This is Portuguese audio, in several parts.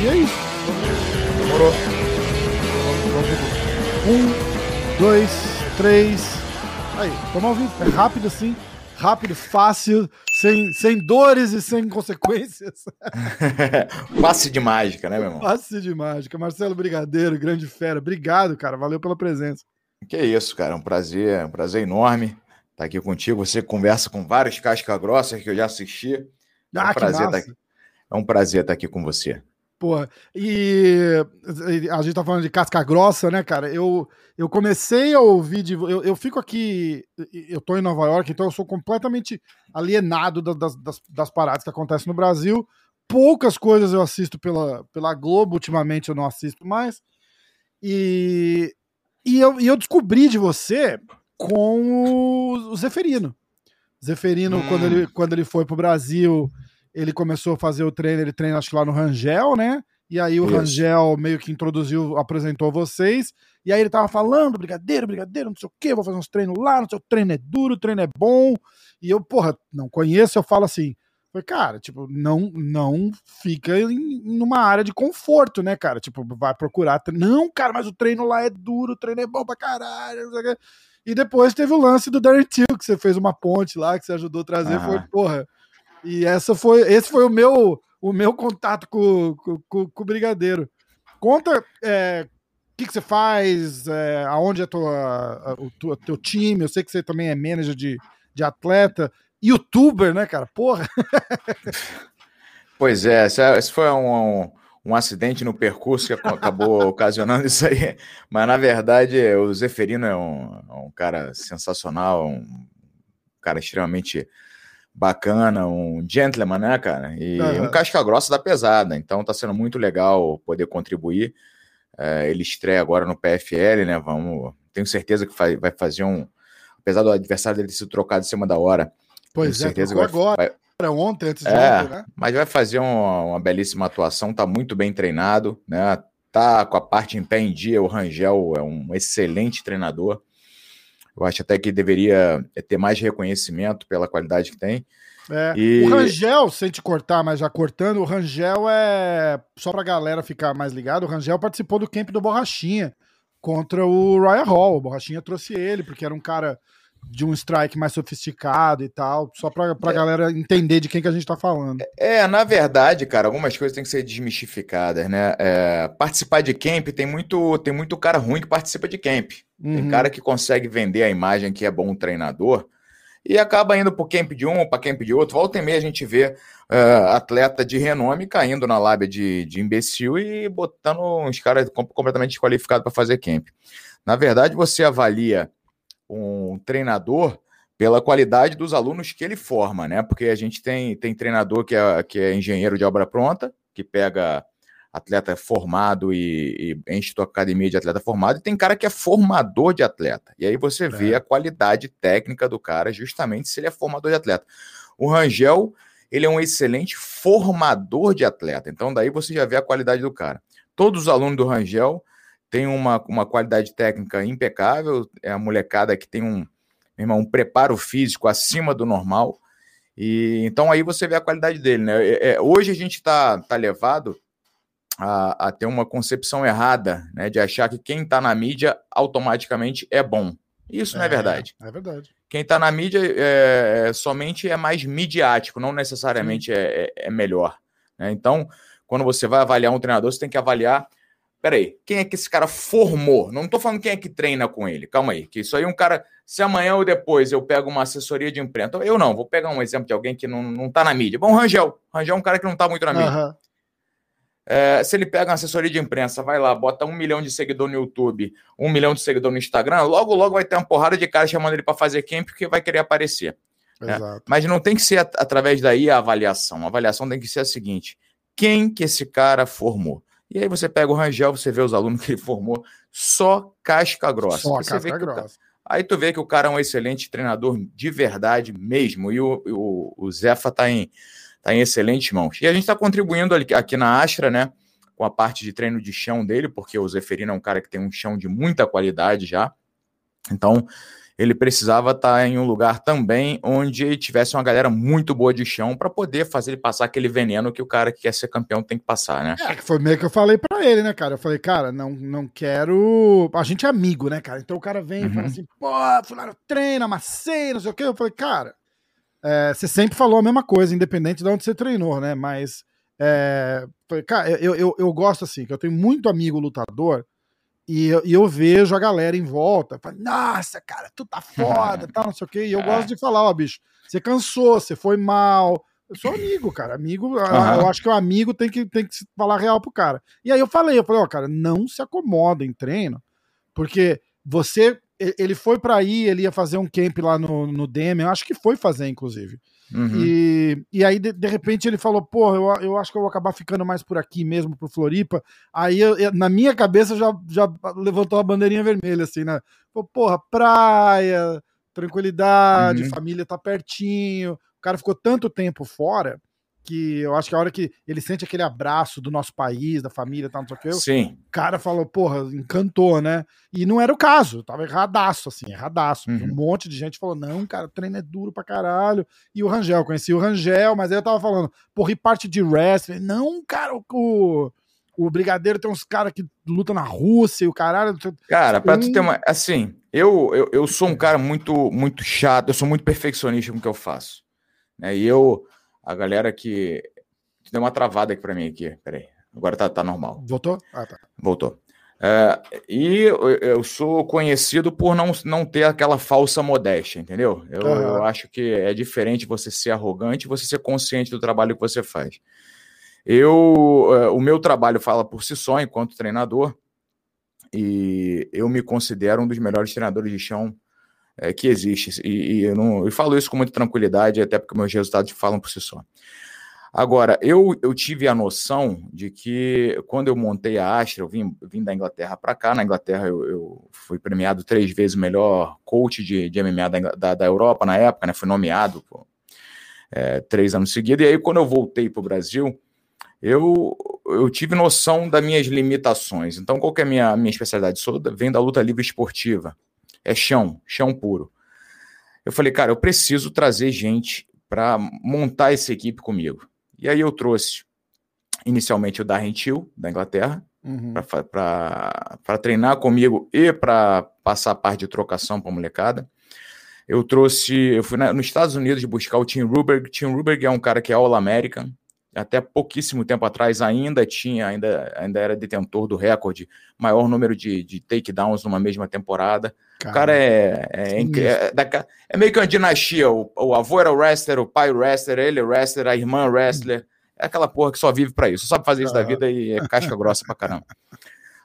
E é isso. Demorou. Um, dois, três. Aí, tamo ao vivo. É rápido assim. Rápido, fácil, sem, sem dores e sem consequências. Passe de mágica, né, meu irmão? Passe de mágica. Marcelo Brigadeiro, grande fera. Obrigado, cara. Valeu pela presença. Que isso, cara. É um prazer, um prazer enorme estar tá aqui contigo. Você conversa com vários casca grossas que eu já assisti. É um Ah, prazer massa. tá aqui. É um prazer estar aqui com você. Porra, e a gente tá falando de casca grossa, né, cara? Eu, eu comecei a ouvir de. Eu, eu fico aqui. Eu tô em Nova York, então eu sou completamente alienado da- das, das, das paradas que acontecem no Brasil. Poucas coisas eu assisto pela, pela Globo, ultimamente eu não assisto mais. E, e, eu, e eu descobri de você com o, o Zeferino. Zeferino, Hum. quando, ele, quando ele foi pro Brasil, ele começou a fazer o treino, ele treina acho que lá no Rangel, né? E aí o Isso. Rangel meio que introduziu, apresentou vocês. E aí ele tava falando, brigadeiro, brigadeiro, não sei o quê, vou fazer uns treinos lá, não sei, o treino é duro, o treino é bom. E eu, porra, não conheço, eu falo assim, falei, cara, tipo, não, não fica em, numa área de conforto, né, cara? Tipo, vai procurar. Não, cara, mas o treino lá é duro, o treino é bom pra caralho, não sei o quê. E depois teve o lance do Darren Till, que você fez uma ponte lá, que você ajudou a trazer, Ah. foi, porra. E essa foi, esse foi o meu, o meu contato com, com, com- o Brigadeiro. Conta é, o que, que você faz, é, aonde é tua, o tu- teu time, eu sei que você também é manager de, de atleta, youtuber, né, cara? Porra. Pois é, esse, esse foi um, um, um acidente no percurso que ac- acabou ocasionando isso aí. Mas, na verdade, o Zeferino é um, é um cara sensacional, um cara extremamente bacana, um gentleman, né, cara? E Aham. um casca grossa da pesada. Então, tá sendo muito legal poder contribuir. É, ele estreia agora no PFL, né? Vamos. Tenho certeza que vai fazer um. Apesar do adversário dele ter sido trocado em cima da hora. Pois tenho é, certeza vai- agora, vai, ontem, antes de É. ontem, né? mas vai fazer uma, uma belíssima atuação, tá muito bem treinado, né? Tá com a parte em pé em dia. O Rangel é um excelente treinador. Eu acho até que deveria ter mais reconhecimento pela qualidade que tem. É. E- O Rangel, sem te cortar, mas já cortando, o Rangel é. Só pra galera ficar mais ligado, o Rangel participou do camp do Borrachinha contra o Ryan Hall. O Borrachinha trouxe ele, porque era um cara de um strike mais sofisticado e tal. Só pra, pra galera entender de quem que a gente tá falando. É, na verdade, cara, algumas coisas têm que ser desmistificadas, né? É, participar de camp tem muito, tem muito cara ruim que participa de camp. Tem Uhum. cara que consegue vender a imagem que é bom treinador e acaba indo pro camp de um, para camp de outro. Volta e meia a gente vê é, atleta de renome caindo na lábia de, de imbecil e botando uns caras com- completamente desqualificados para fazer camp. Na verdade, você avalia um treinador pela qualidade dos alunos que ele forma, né? Porque a gente tem, tem treinador que é, que é engenheiro de obra pronta, que pega atleta formado e, e enche tua academia de atleta formado, e tem cara que é formador de atleta. E aí você vê É. a qualidade técnica do cara, justamente se ele é formador de atleta. O Rangel, ele é um excelente formador de atleta. Então, daí você já vê a qualidade do cara. Todos os alunos do Rangel têm uma, uma qualidade técnica impecável, é a molecada que tem um, irmão, um preparo físico acima do normal. E então aí você vê a qualidade dele, né? É, é, hoje a gente está tá levado a, a ter uma concepção errada, né? De achar que quem está na mídia automaticamente é bom. Isso não é verdade. É verdade. Quem está na mídia é, é, somente é mais midiático, não necessariamente é, é- é melhor. né? Então, quando você vai avaliar um treinador, você tem que avaliar. Peraí, quem é que esse cara formou? Não estou falando quem é que treina com ele. Calma aí, que isso aí é um cara. Se amanhã ou depois eu pego uma assessoria de imprensa, eu não, vou pegar um exemplo de alguém que não, não tá na mídia. Bom, Rangel. Rangel é um cara que não tá muito na mídia. Aham. É, se ele pega uma assessoria de imprensa, vai lá, bota um milhão de seguidor no YouTube, um milhão de seguidor no Instagram, logo, logo vai ter uma porrada de cara chamando ele para fazer camp porque vai querer aparecer. É. Exato. Mas não tem que ser at- através daí a avaliação. A avaliação tem que ser a seguinte: quem que esse cara formou? E aí você pega o Rangel, você vê os alunos que ele formou, só casca grossa. Só a Você vê casca que o ca- grossa. Aí tu vê que o cara é um excelente treinador de verdade mesmo. E o, o, o Zefa tá em, tá em excelentes mãos. E a gente está contribuindo ali, aqui na Astra, né? Com a parte de treino de chão dele, porque o Zeferino é um cara que tem um chão de muita qualidade já. Então, ele precisava estar em um lugar também onde tivesse uma galera muito boa de chão para poder fazer ele passar aquele veneno que o cara que quer ser campeão tem que passar, né? É, foi meio que eu falei para ele, né, cara? Eu falei, cara, não, não quero. A gente é amigo, né, cara? Então o cara vem uhum. e fala uhum. assim, pô, fulano treina, macei, não sei o quê. Eu falei, cara, é, você sempre falou a mesma coisa, independente de onde você treinou, né? Mas, é, cara, eu, eu, eu gosto assim, que eu tenho muito amigo lutador e eu, e eu vejo a galera em volta, falo, nossa, cara, tu tá foda, tal, não sei o quê. E eu é. gosto de falar, ó, bicho, você cansou, você foi mal. Eu sou amigo, cara. Amigo, uhum. eu acho que o amigo tem que, tem que falar real pro cara. E aí eu falei, eu falei, ó, cara, não se acomoda em treino, porque você. Ele foi para aí, ele ia fazer um camp lá no, no DM, eu acho que foi fazer, inclusive. Uhum. E, e aí, de, de, repente, ele falou: Pô, eu, eu acho que eu vou acabar ficando mais por aqui mesmo, pro Floripa. Aí, eu, eu, na minha cabeça, já, já levantou a bandeirinha vermelha, assim, né? Pô, porra, praia, tranquilidade, uhum. família tá pertinho. O cara ficou tanto tempo fora que eu acho que a hora que ele sente aquele abraço do nosso país, da família, tal, não sei o que, Sim. o cara falou, porra, encantou, né? E não era o caso, tava erradaço, assim, erradaço. Uhum. Um monte de gente falou, não, cara, o treino é duro pra caralho. E o Rangel, conheci o Rangel, mas aí eu tava falando, porra, e parte de wrestling? Não, cara, o, o Brigadeiro tem uns caras que lutam na Rússia e o caralho. Cara, pra tu ter uma. Assim, eu, eu, eu sou um cara muito, muito chato, eu sou muito perfeccionista com o que eu faço. Né? E eu a galera que. Deu uma travada aqui para mim aqui. Peraí. Agora tá, tá normal. Voltou? Ah, tá. Voltou. É, e eu, sou conhecido por não, não ter aquela falsa modéstia, entendeu? Eu, uhum. eu, acho que é diferente você ser arrogante e você ser consciente do trabalho que você faz. Eu, é, o meu trabalho fala por si só enquanto treinador e eu me considero um dos melhores treinadores de chão é, que existe. E, e, eu, não, eu falo isso com muita tranquilidade, até porque meus resultados falam por si só. Agora, eu, eu tive a noção de que quando eu montei a Astra, eu vim, vim da Inglaterra para cá. Na Inglaterra, eu, eu, fui premiado três vezes o melhor coach de, de MMA da, da, da, Europa na época, né? Fui nomeado pô, é, três anos seguidos. E aí, quando eu voltei para o Brasil, eu, eu tive noção das minhas limitações. Então, qual que é a minha, minha especialidade? Sou, vem da luta livre esportiva é chão, chão puro. Eu falei, cara, eu preciso trazer gente para montar essa equipe comigo. E aí eu trouxe inicialmente o Darren Till, da Inglaterra, uhum. para treinar comigo e para passar a parte de trocação para a molecada. Eu trouxe, eu fui na, nos Estados Unidos buscar o Tim Ruberg. Tim Ruberg é um cara que é All-American, até pouquíssimo tempo atrás ainda tinha, ainda, ainda era detentor do recorde, maior número de, de takedowns numa mesma temporada. Cara, o cara é, é, é, é, é, meio que uma dinastia. O, o avô era o wrestler, o pai wrestler, ele wrestler, a irmã wrestler. É aquela porra que só vive para isso, só sabe fazer isso da vida e é casca grossa pra caramba.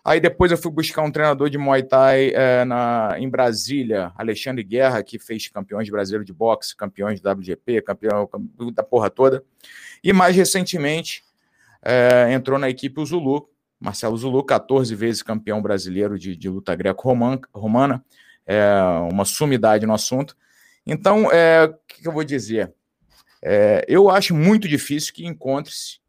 Aí depois eu fui buscar um treinador de Muay Thai é, na, em Brasília, Alexandre Guerra, que fez campeões brasileiros de boxe, campeões da WGP, campeão da porra toda. E mais recentemente é, entrou na equipe o Zulu, Marcelo Zulu, 14 vezes campeão brasileiro de, de luta greco-romana, é, uma sumidade no assunto. Então, é, o que, que eu vou dizer? É, eu acho muito difícil que encontre-se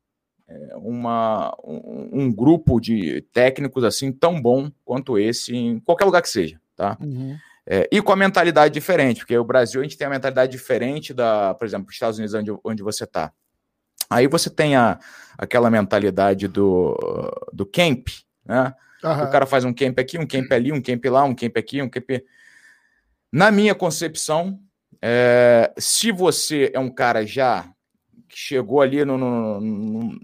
é, uma, um, um, grupo de técnicos assim tão bom quanto esse em qualquer lugar que seja, tá? Uhum. É, e com a mentalidade diferente, porque o Brasil a gente tem a mentalidade diferente da, por exemplo, os Estados Unidos onde, onde você está. Aí você tem a, aquela mentalidade do, do camp, né? Uhum. O cara faz um camp aqui, um camp ali, um camp lá, um camp aqui, um camp. Na minha concepção, é, se você é um cara já que chegou ali no, no, no,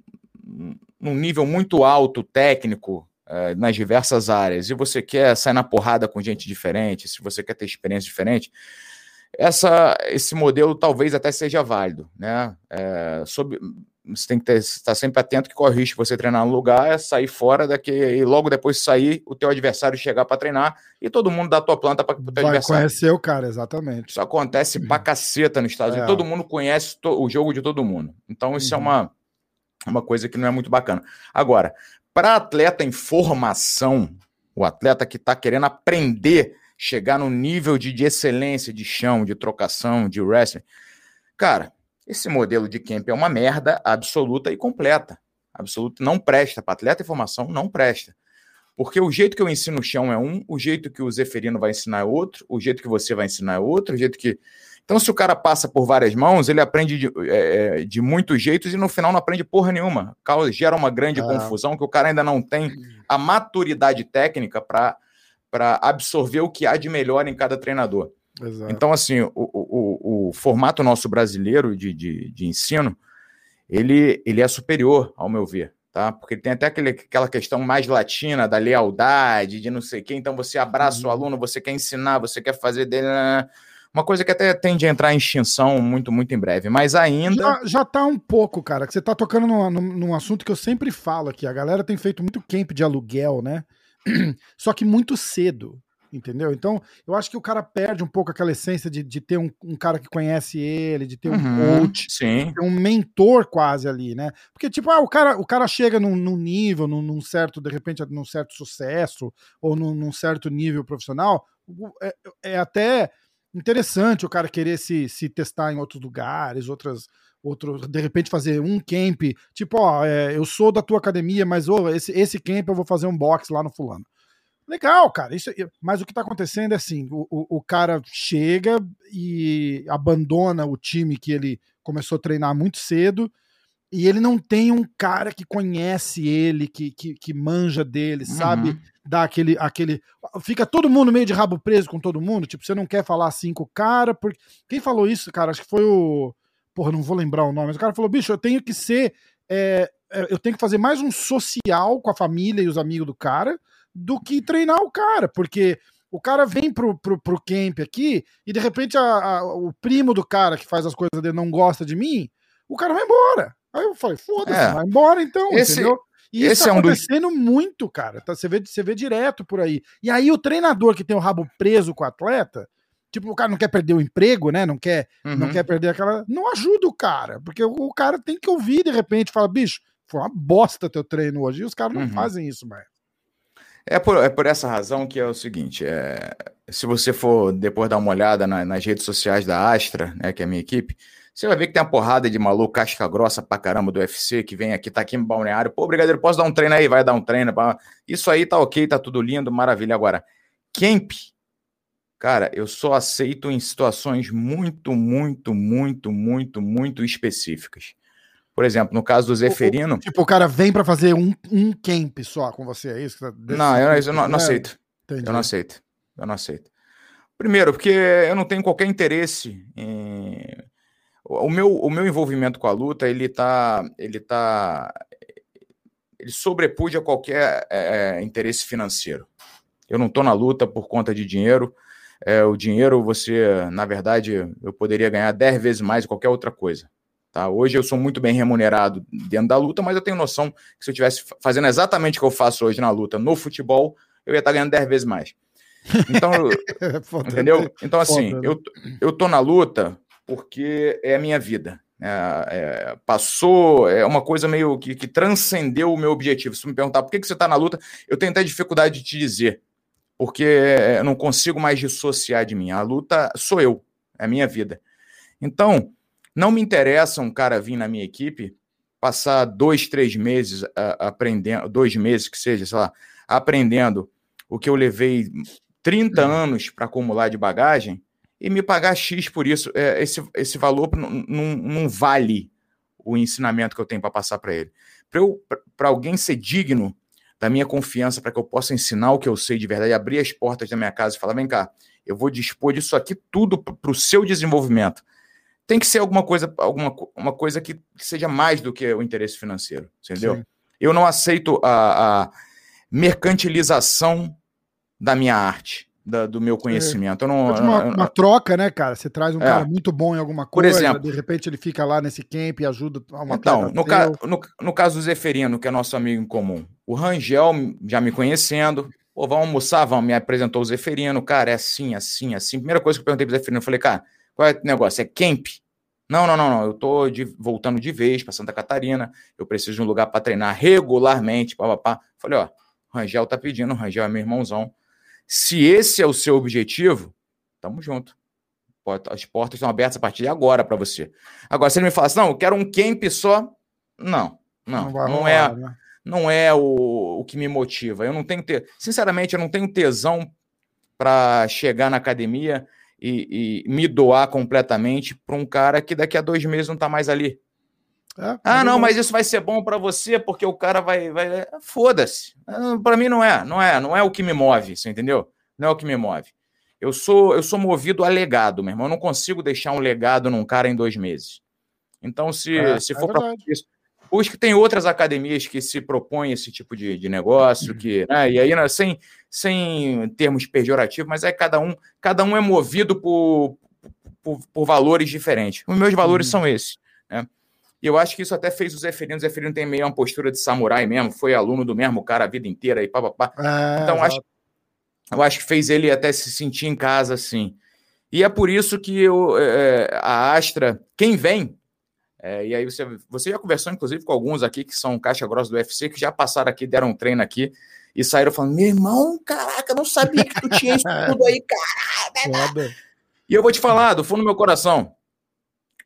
num nível muito alto técnico é, nas diversas áreas e você quer sair na porrada com gente diferente, se você quer ter experiência diferente, essa, esse modelo talvez até seja válido, né? É, você tem que ter, estar sempre atento que corre o risco de você treinar no lugar, é sair fora daqui e logo depois de sair, o teu adversário chegar para treinar e todo mundo dá a tua planta para o teu Vai adversário. conhecer o cara, exatamente. Isso acontece pra caceta nos Estados Unidos. É. Todo mundo conhece to, o jogo de todo mundo. Então isso é uhum. é uma, uma coisa que não é muito bacana. Agora, para atleta em formação, o atleta que está querendo aprender chegar no nível de, de excelência de chão, de trocação, de wrestling. Cara, esse modelo de camp é uma merda absoluta e completa. Absoluta, não presta. Para atleta em formação, não presta. Porque o jeito que eu ensino o chão é um, o jeito que o Zeferino vai ensinar é outro, o jeito que você vai ensinar é outro, o jeito que. Então, se o cara passa por várias mãos, ele aprende de, é, de muitos jeitos e no final não aprende porra nenhuma. Gera uma grande ah. confusão que o cara ainda não tem a maturidade técnica para absorver o que há de melhor em cada treinador. Exato. Então, assim, o, o, o, formato nosso brasileiro de, de, de, ensino, ele, ele é superior, ao meu ver, tá? Porque tem até aquele, aquela questão mais latina da lealdade, de não sei o quê. Então, você abraça uhum. o aluno, você quer ensinar, você quer fazer dele... Né, né, uma coisa que até tende a entrar em extinção muito, muito em breve, mas ainda. Já, já tá um pouco, cara, que você tá tocando num, num, assunto que eu sempre falo aqui. A galera tem feito muito camp de aluguel, né? Só que muito cedo entendeu? Então, eu acho que o cara perde um pouco aquela essência de, de ter um, um cara que conhece ele, de ter um uhum, coach, sim. ter um mentor quase ali, né? Porque, tipo, ah, o, cara, o cara chega num, num nível, num, num, certo, de repente, num certo sucesso, ou num, num certo nível profissional, é, é, até interessante o cara querer se, se testar em outros lugares, outras. Outro, de repente fazer um camp, tipo, ó, é, eu sou da tua academia, mas oh, esse, esse camp eu vou fazer um box lá no fulano. Legal, cara. Isso, mas o que está acontecendo é assim: o, o, o, cara chega e abandona o time que ele começou a treinar muito cedo, e ele não tem um cara que conhece ele, que, que, que manja dele, uhum. sabe? Dá aquele, aquele. Fica todo mundo meio de rabo preso com todo mundo. Tipo, você não quer falar assim com o cara. Porque... Quem falou isso, cara? Acho que foi o. Porra, não vou lembrar o nome, mas o cara falou: bicho, eu tenho que ser. É, eu tenho que fazer mais um social com a família e os amigos do cara do que treinar o cara, porque o cara vem pro, pro, pro camp aqui e de repente a, a, o primo do cara que faz as coisas dele não gosta de mim, o cara vai embora. Aí eu falei, foda-se, é. vai embora então, esse, entendeu? E isso tá é um acontecendo dos... muito, cara. Tá, você, vê, você vê direto por aí. E aí o treinador que tem o rabo preso com o atleta, tipo, o cara não quer perder o emprego, né? Não quer, uhum. não quer perder aquela. Não ajuda o cara, porque o, o cara tem que ouvir de repente, fala, bicho, foi uma bosta teu treino hoje. E os caras não uhum. fazem isso mais. É por, é por essa razão que é o seguinte: é, se você for depois dar uma olhada na, nas redes sociais da Astra, né, que é a minha equipe, você vai ver que tem uma porrada de maluco casca grossa pra caramba do UFC que vem aqui, tá aqui no balneário. Pô, brigadeiro, posso dar um treino aí? Vai dar um treino. Pra... Isso aí tá ok, tá tudo lindo, maravilha. Agora, camp, cara, eu só aceito em situações muito, muito, muito, muito, muito específicas. Por exemplo, no caso do Zeferino. tipo, o cara vem para fazer um, um camp só com você, é isso? Tá não, eu, eu não, não, aceito. Entendi. Eu não aceito. Eu não aceito. Primeiro, porque eu não tenho qualquer interesse em. O meu, o meu envolvimento com a luta, ele tá. Ele tá. Ele sobrepuja qualquer é, é interesse financeiro. Eu não estou na luta por conta de dinheiro. É, o dinheiro, você, na verdade, eu poderia ganhar 10 vezes mais qualquer outra coisa. Tá? Hoje eu sou muito bem remunerado dentro da luta, mas eu tenho noção que se eu estivesse fazendo exatamente o que eu faço hoje na luta, no futebol, eu ia estar ganhando 10 vezes mais. Então, entendeu? Então, assim, eu, eu tô na luta porque é a minha vida. É, é, passou, é uma coisa meio que, que, transcendeu o meu objetivo. Se me perguntar por que, que você está na luta, eu tenho até dificuldade de te dizer, porque eu não consigo mais dissociar de mim. A luta sou eu, é a minha vida. Então, não me interessa um cara vir na minha equipe, passar dois, três meses uh, aprendendo, dois meses que seja, sei lá, aprendendo o que eu levei 30 uhum. anos para acumular de bagagem e me pagar X por isso. É, esse, esse valor não vale o ensinamento que eu tenho para passar para ele. Para alguém ser digno da minha confiança, para que eu possa ensinar o que eu sei de verdade, abrir as portas da minha casa e falar: vem cá, eu vou dispor disso aqui tudo para o seu desenvolvimento tem que ser alguma coisa, alguma uma coisa que seja mais do que o interesse financeiro, entendeu? Sim. Eu não aceito a, a, mercantilização da minha arte, da, do meu conhecimento. Eu não, uma, uma, troca, né, cara? Você traz um é. cara muito bom em alguma coisa, Por exemplo, de repente ele fica lá nesse camp e ajuda a uma Então, no, ca, no, no, caso do Zeferino, que é nosso amigo em comum, o Rangel, já me conhecendo, pô, vamos almoçar, vamos, me apresentou o Zeferino, cara, é assim, assim, assim. Primeira coisa que eu perguntei pro Zeferino, eu falei, cara, qual é o negócio? É camp? Não, não, não, não. Eu tô de, voltando de vez para Santa Catarina. Eu preciso de um lugar para treinar regularmente. Pá, pá, pá. Falei, ó, o Rangel tá pedindo, o Rangel é meu irmãozão. Se esse é o seu objetivo, tamo junto. As portas estão abertas a partir de agora para você. Agora, se ele me fala assim, não, eu quero um camp só. Não, não, não, não é. Né? não é o, o que me motiva. Eu não tenho ter, sinceramente, eu não tenho tesão para chegar na academia e, e me doar completamente para um cara que daqui a dois meses não está mais ali. É, ah, não, mas isso vai ser bom para você porque o cara vai. vai... Foda-se. Ah, para mim não é, não é, não é o que me move, você entendeu? Não é o que me move. Eu sou, eu sou movido a legado, meu irmão. Eu não consigo deixar um legado num cara em dois meses. Então, se, é, se é for é para isso, busque tem outras academias que se propõem esse tipo de, de negócio, que, né, e aí, né, sem, sem termos pejorativos, mas é cada um, cada um é movido por, por, por valores diferentes. Os meus valores uhum. são esses. Né? E eu acho que isso até fez o Zeferino. O Zeferino tem meio uma postura de samurai mesmo, foi aluno do mesmo cara a vida inteira e papapá. É, então, acho, eu acho que fez ele até se sentir em casa assim. E é por isso que eu, é, a Astra, quem vem, é, e aí você, você já conversou, inclusive, com alguns aqui que são caixa grossa do UFC, que já passaram aqui, deram um treino aqui e saíram falando: meu irmão, caraca, não sabia que tu tinha isso tudo aí, caralho. E eu vou te falar, do fundo do meu coração,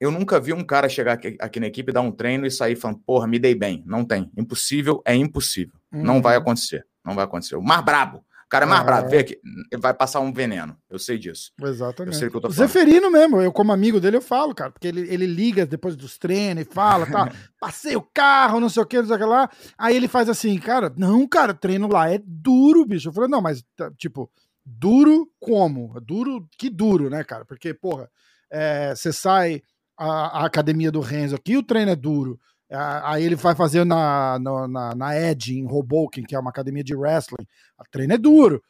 eu nunca vi um cara chegar aqui, aqui, na equipe, dar um treino e sair falando, porra, me dei bem. Não tem. Impossível é impossível. Uhum. Não vai acontecer. Não vai acontecer. O mais brabo. O cara é mais ah, brabo. Vê aqui. Vai passar um veneno. Eu sei disso. Exatamente. Eu sei o que eu tô falando. Zeferino mesmo. Eu, como amigo dele, eu falo, cara. Porque ele, ele liga depois dos treinos e fala, tá? Passei o carro, não sei o que, não sei o que lá. Aí ele faz assim, cara, não, cara, treino lá é duro, bicho. Eu falei, não, mas, tá, tipo, duro como? Duro, que duro, né, cara? Porque, porra, é, você sai a, a, academia do Renzo aqui, o treino é duro. Aí ele vai fazer na, na, na, Edge, em Hoboken, que é uma academia de wrestling. O treino é duro.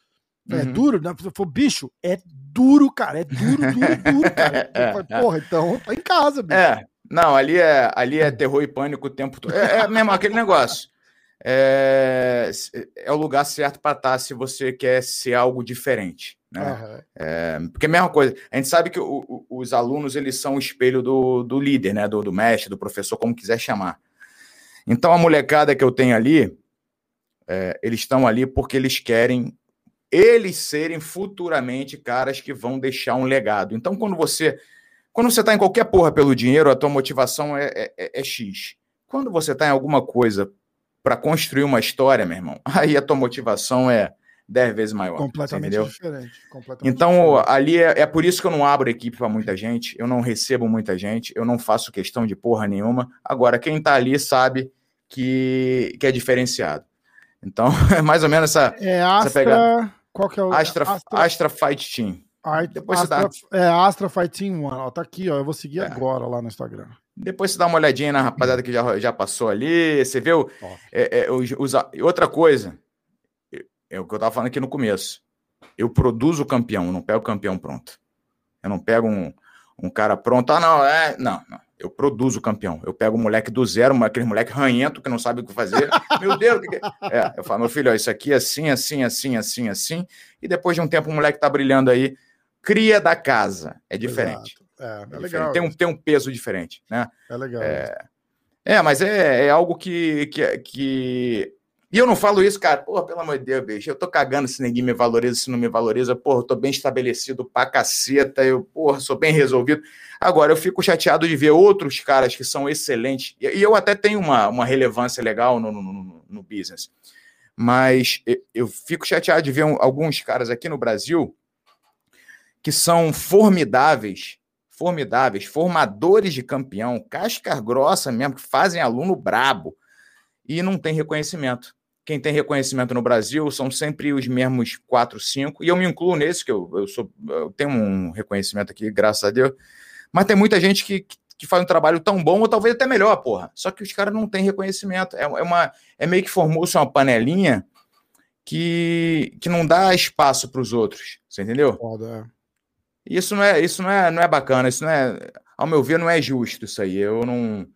É uhum. duro? Né? Falei, bicho, é duro, cara. É duro, duro, duro, cara. falei, Porra, então tá em casa, bicho. É, não, ali é, ali é terror e pânico o tempo todo. É, é mesmo aquele negócio é, é o lugar certo para estar tá se você quer ser algo diferente. Né? Uhum. É, porque é a mesma coisa, a gente sabe que o, o, os alunos eles são o espelho do, do líder, né? do, do mestre, do professor, como quiser chamar. Então a molecada que eu tenho ali, é, eles estão ali porque eles querem eles serem futuramente caras que vão deixar um legado. Então quando você quando você está em qualquer porra pelo dinheiro, a tua motivação é, é, é, é X. Quando você está em alguma coisa para construir uma história, meu irmão, aí a tua motivação é dez vezes maior. Completamente entendeu? diferente. Completamente então, diferente. ali é, é por isso que eu não abro equipe para muita gente, eu não recebo muita gente, eu não faço questão de porra nenhuma. Agora, quem tá ali sabe que, que é diferenciado. Então, é mais ou menos essa. É Astra. Essa pegada. Qual que é o. Astra, Astra... Astra Fight Team. Depois Astra, você dá... É Astra Fight Team One. Ó, tá aqui, ó. Eu vou seguir é. agora lá no Instagram. Depois você dá uma olhadinha na rapaziada que já, já passou ali. Você viu? É, é, os, os, outra coisa, é o que eu estava falando aqui no começo. Eu produzo o campeão, não pego o campeão pronto. Eu não pego um, um cara pronto. Ah, não, é. Não, não. Eu produzo o campeão. Eu pego o moleque do zero, aquele moleque ranhento que não sabe o que fazer. Meu Deus, o que, que é? é? Eu falo, meu filho, ó, isso aqui é assim, assim, assim, assim, assim. E depois de um tempo o moleque tá brilhando aí. Cria da casa. É diferente. É, é, é legal. Tem um, tem um peso diferente, né? É legal. É, é mas é, é algo que, que, que. E eu não falo isso, cara, porra, pelo amor de Deus, bicho. Eu tô cagando se ninguém me valoriza, se não me valoriza. Porra, eu tô bem estabelecido pra caceta. Eu, porra, sou bem resolvido. Agora, eu fico chateado de ver outros caras que são excelentes. E eu até tenho uma, uma relevância legal no, no, no, no business. Mas eu fico chateado de ver alguns caras aqui no Brasil que são formidáveis formidáveis, formadores de campeão, casca grossa mesmo, que fazem aluno brabo e não tem reconhecimento. Quem tem reconhecimento no Brasil são sempre os mesmos quatro, cinco, e eu me incluo nesse, que eu, eu, sou, eu tenho um reconhecimento aqui, graças a Deus, mas tem muita gente que, que faz um trabalho tão bom, ou talvez até melhor, porra. Só que os caras não têm reconhecimento. É, é, uma, é meio que formou-se uma panelinha que, que não dá espaço para os outros. Você entendeu? Foda. É. Isso não é, isso não é, não é bacana, isso não é, ao meu ver, não é justo isso aí. Eu não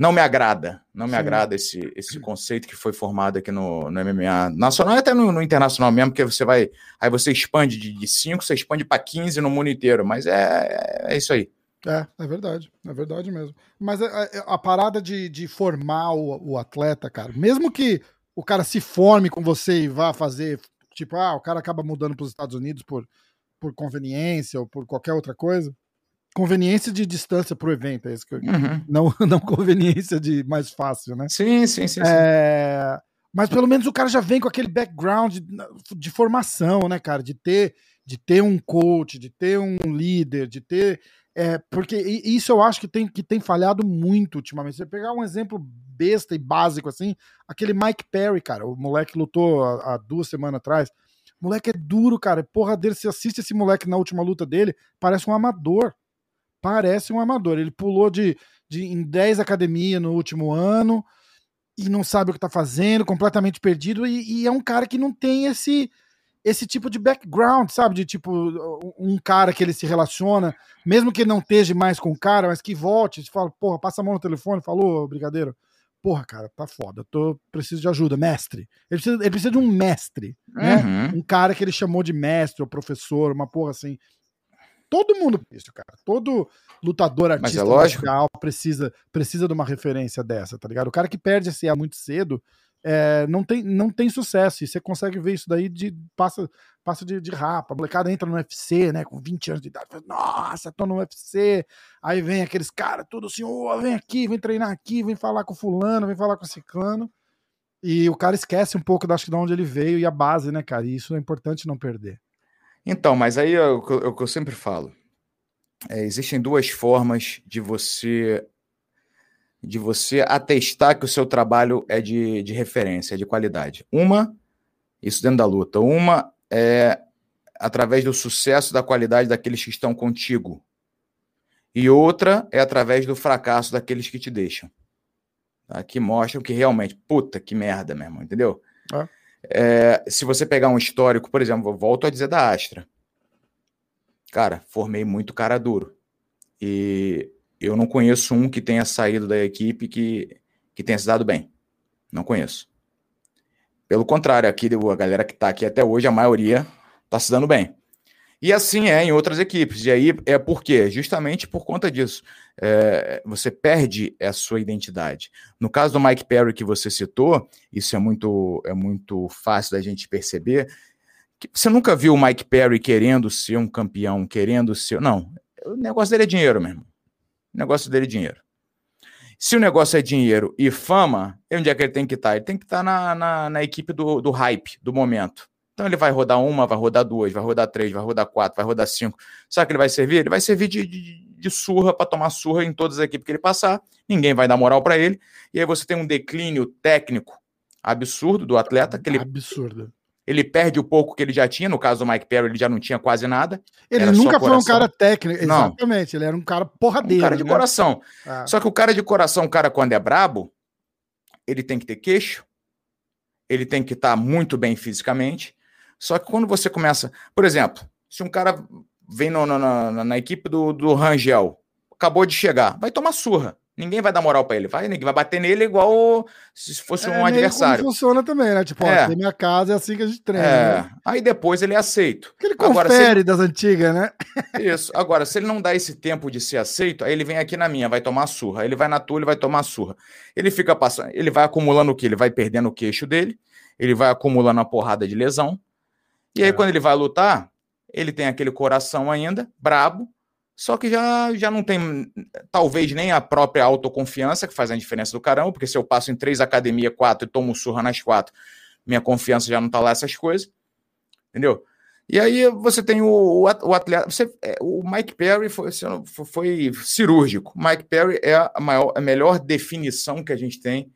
não me agrada, não me Sim. agrada esse, esse conceito que foi formado aqui no, no MMA nacional e até no, no, internacional mesmo, porque você vai, aí você expande de 5, você expande para 15 no mundo inteiro, mas é, é isso aí. É, é verdade, é verdade mesmo. Mas a, é, é, a parada de, de formar o, o atleta, cara, mesmo que o cara se forme com você e vá fazer, tipo, ah, o cara acaba mudando para os Estados Unidos por por conveniência ou por qualquer outra coisa, conveniência de distância pro evento, é isso que eu... Uhum. Não, não conveniência de mais fácil, né? Sim, sim, sim. É... sim. Mas pelo menos o cara já vem com aquele background de, de, formação, né, cara? De ter, de ter um coach, de ter um líder, de ter. É, porque isso eu acho que tem, que tem falhado muito ultimamente. Você pegar um exemplo besta e básico assim, aquele Mike Perry, cara, o moleque lutou há, há duas semanas atrás. Moleque é duro, cara. Porra dele, você assiste esse moleque na última luta dele, parece um amador. Parece um amador. Ele pulou de, de em 10 academia no último ano e não sabe o que tá fazendo, completamente perdido, e, e, é um cara que não tem esse esse tipo de background, sabe? De tipo, um cara que ele se relaciona, mesmo que ele não esteja mais com o cara, mas que volte, fala, porra, passa a mão no telefone, falou, brigadeiro. Porra, cara, tá foda, tô, preciso de ajuda, mestre. Ele precisa, ele precisa de um mestre, né? Uhum. Um cara que ele chamou de mestre ou professor, uma porra assim. Todo mundo isso, cara. Todo lutador artista é precisa precisa de uma referência dessa, tá ligado? O cara que perde esse A muito cedo é, não, tem, não tem sucesso. E você consegue ver isso daí de passa, passa de, de rapa. A molecada entra no UFC, né? Com 20 anos de idade. Fala, Nossa, tô no UFC. Aí vem aqueles caras, tudo assim, oh, vem aqui, vem treinar aqui, vem falar com fulano, vem falar com ciclano. E o cara esquece um pouco, acho que de onde ele veio e a base, né, cara? E isso é importante não perder. Então, mas aí é o que eu, eu, sempre falo. É, existem duas formas de você de você atestar que o seu trabalho é de, de referência, de qualidade. Uma, isso dentro da luta. Uma é através do sucesso da qualidade daqueles que estão contigo. E outra é através do fracasso daqueles que te deixam. Tá? Que mostram que realmente, puta que merda, meu irmão, entendeu? É. É, se você pegar um histórico, por exemplo, volto a dizer da Astra. Cara, formei muito cara duro. E eu não conheço um que tenha saído da equipe que, que tenha se dado bem. Não conheço. Pelo contrário, aqui a galera que está aqui até hoje, a maioria está se dando bem. E assim é em outras equipes. E aí é por quê? Justamente por conta disso. É, você perde a sua identidade. No caso do Mike Perry que você citou, isso é muito, é muito fácil da gente perceber. Você nunca viu o Mike Perry querendo ser um campeão, querendo ser. Não. O negócio dele é dinheiro mesmo. O negócio dele é dinheiro. Se o negócio é dinheiro e fama, onde é que ele tem que estar? Ele tem que estar na, na, na equipe do, do hype, do momento. Então ele vai rodar uma, vai rodar duas, vai rodar três, vai rodar quatro, vai rodar cinco. Sabe que ele vai servir? Ele vai servir de, de, de surra para tomar surra em todas as equipes que ele passar. Ninguém vai dar moral para ele. E aí você tem um declínio técnico absurdo do atleta. Que ele, absurdo. Ele perde o pouco que ele já tinha. No caso do Mike Perry, ele já não tinha quase nada. Ele nunca foi um cara técnico. Não. Exatamente. Ele era um cara porradeiro. Um cara de né? coração. Ah. Só que o cara de coração, o cara quando é brabo, ele tem que ter queixo. Ele tem que estar tá muito bem fisicamente só que quando você começa, por exemplo, se um cara vem no, no, na, na, equipe do, do Rangel, acabou de chegar, vai tomar surra. Ninguém vai dar moral para ele. Vai, ninguém vai bater nele igual se fosse é, um adversário. Como funciona também, né? Tipo, é. ó, tem minha casa, é assim que a gente treina. É. Né? Aí depois ele é aceito. Porque ele Agora, confere ele... das antigas, né? Isso. Agora, se ele não dá esse tempo de ser aceito, aí ele vem aqui na minha, vai tomar surra. Ele vai na tua, ele vai tomar surra. Ele fica passando, ele vai acumulando o quê? Ele vai perdendo o queixo dele, ele vai acumulando a porrada de lesão. E aí, é. quando ele vai lutar, ele tem aquele coração ainda, brabo, só que já, já não tem, talvez, nem a própria autoconfiança, que faz a diferença do caramba, porque se eu passo em três academias, quatro, e tomo surra nas quatro, minha confiança já não tá lá, essas coisas. Entendeu? E aí você tem o, o atleta. Você, é, o Mike Perry foi, foi cirúrgico. O Mike Perry é a, maior, a melhor definição que a gente tem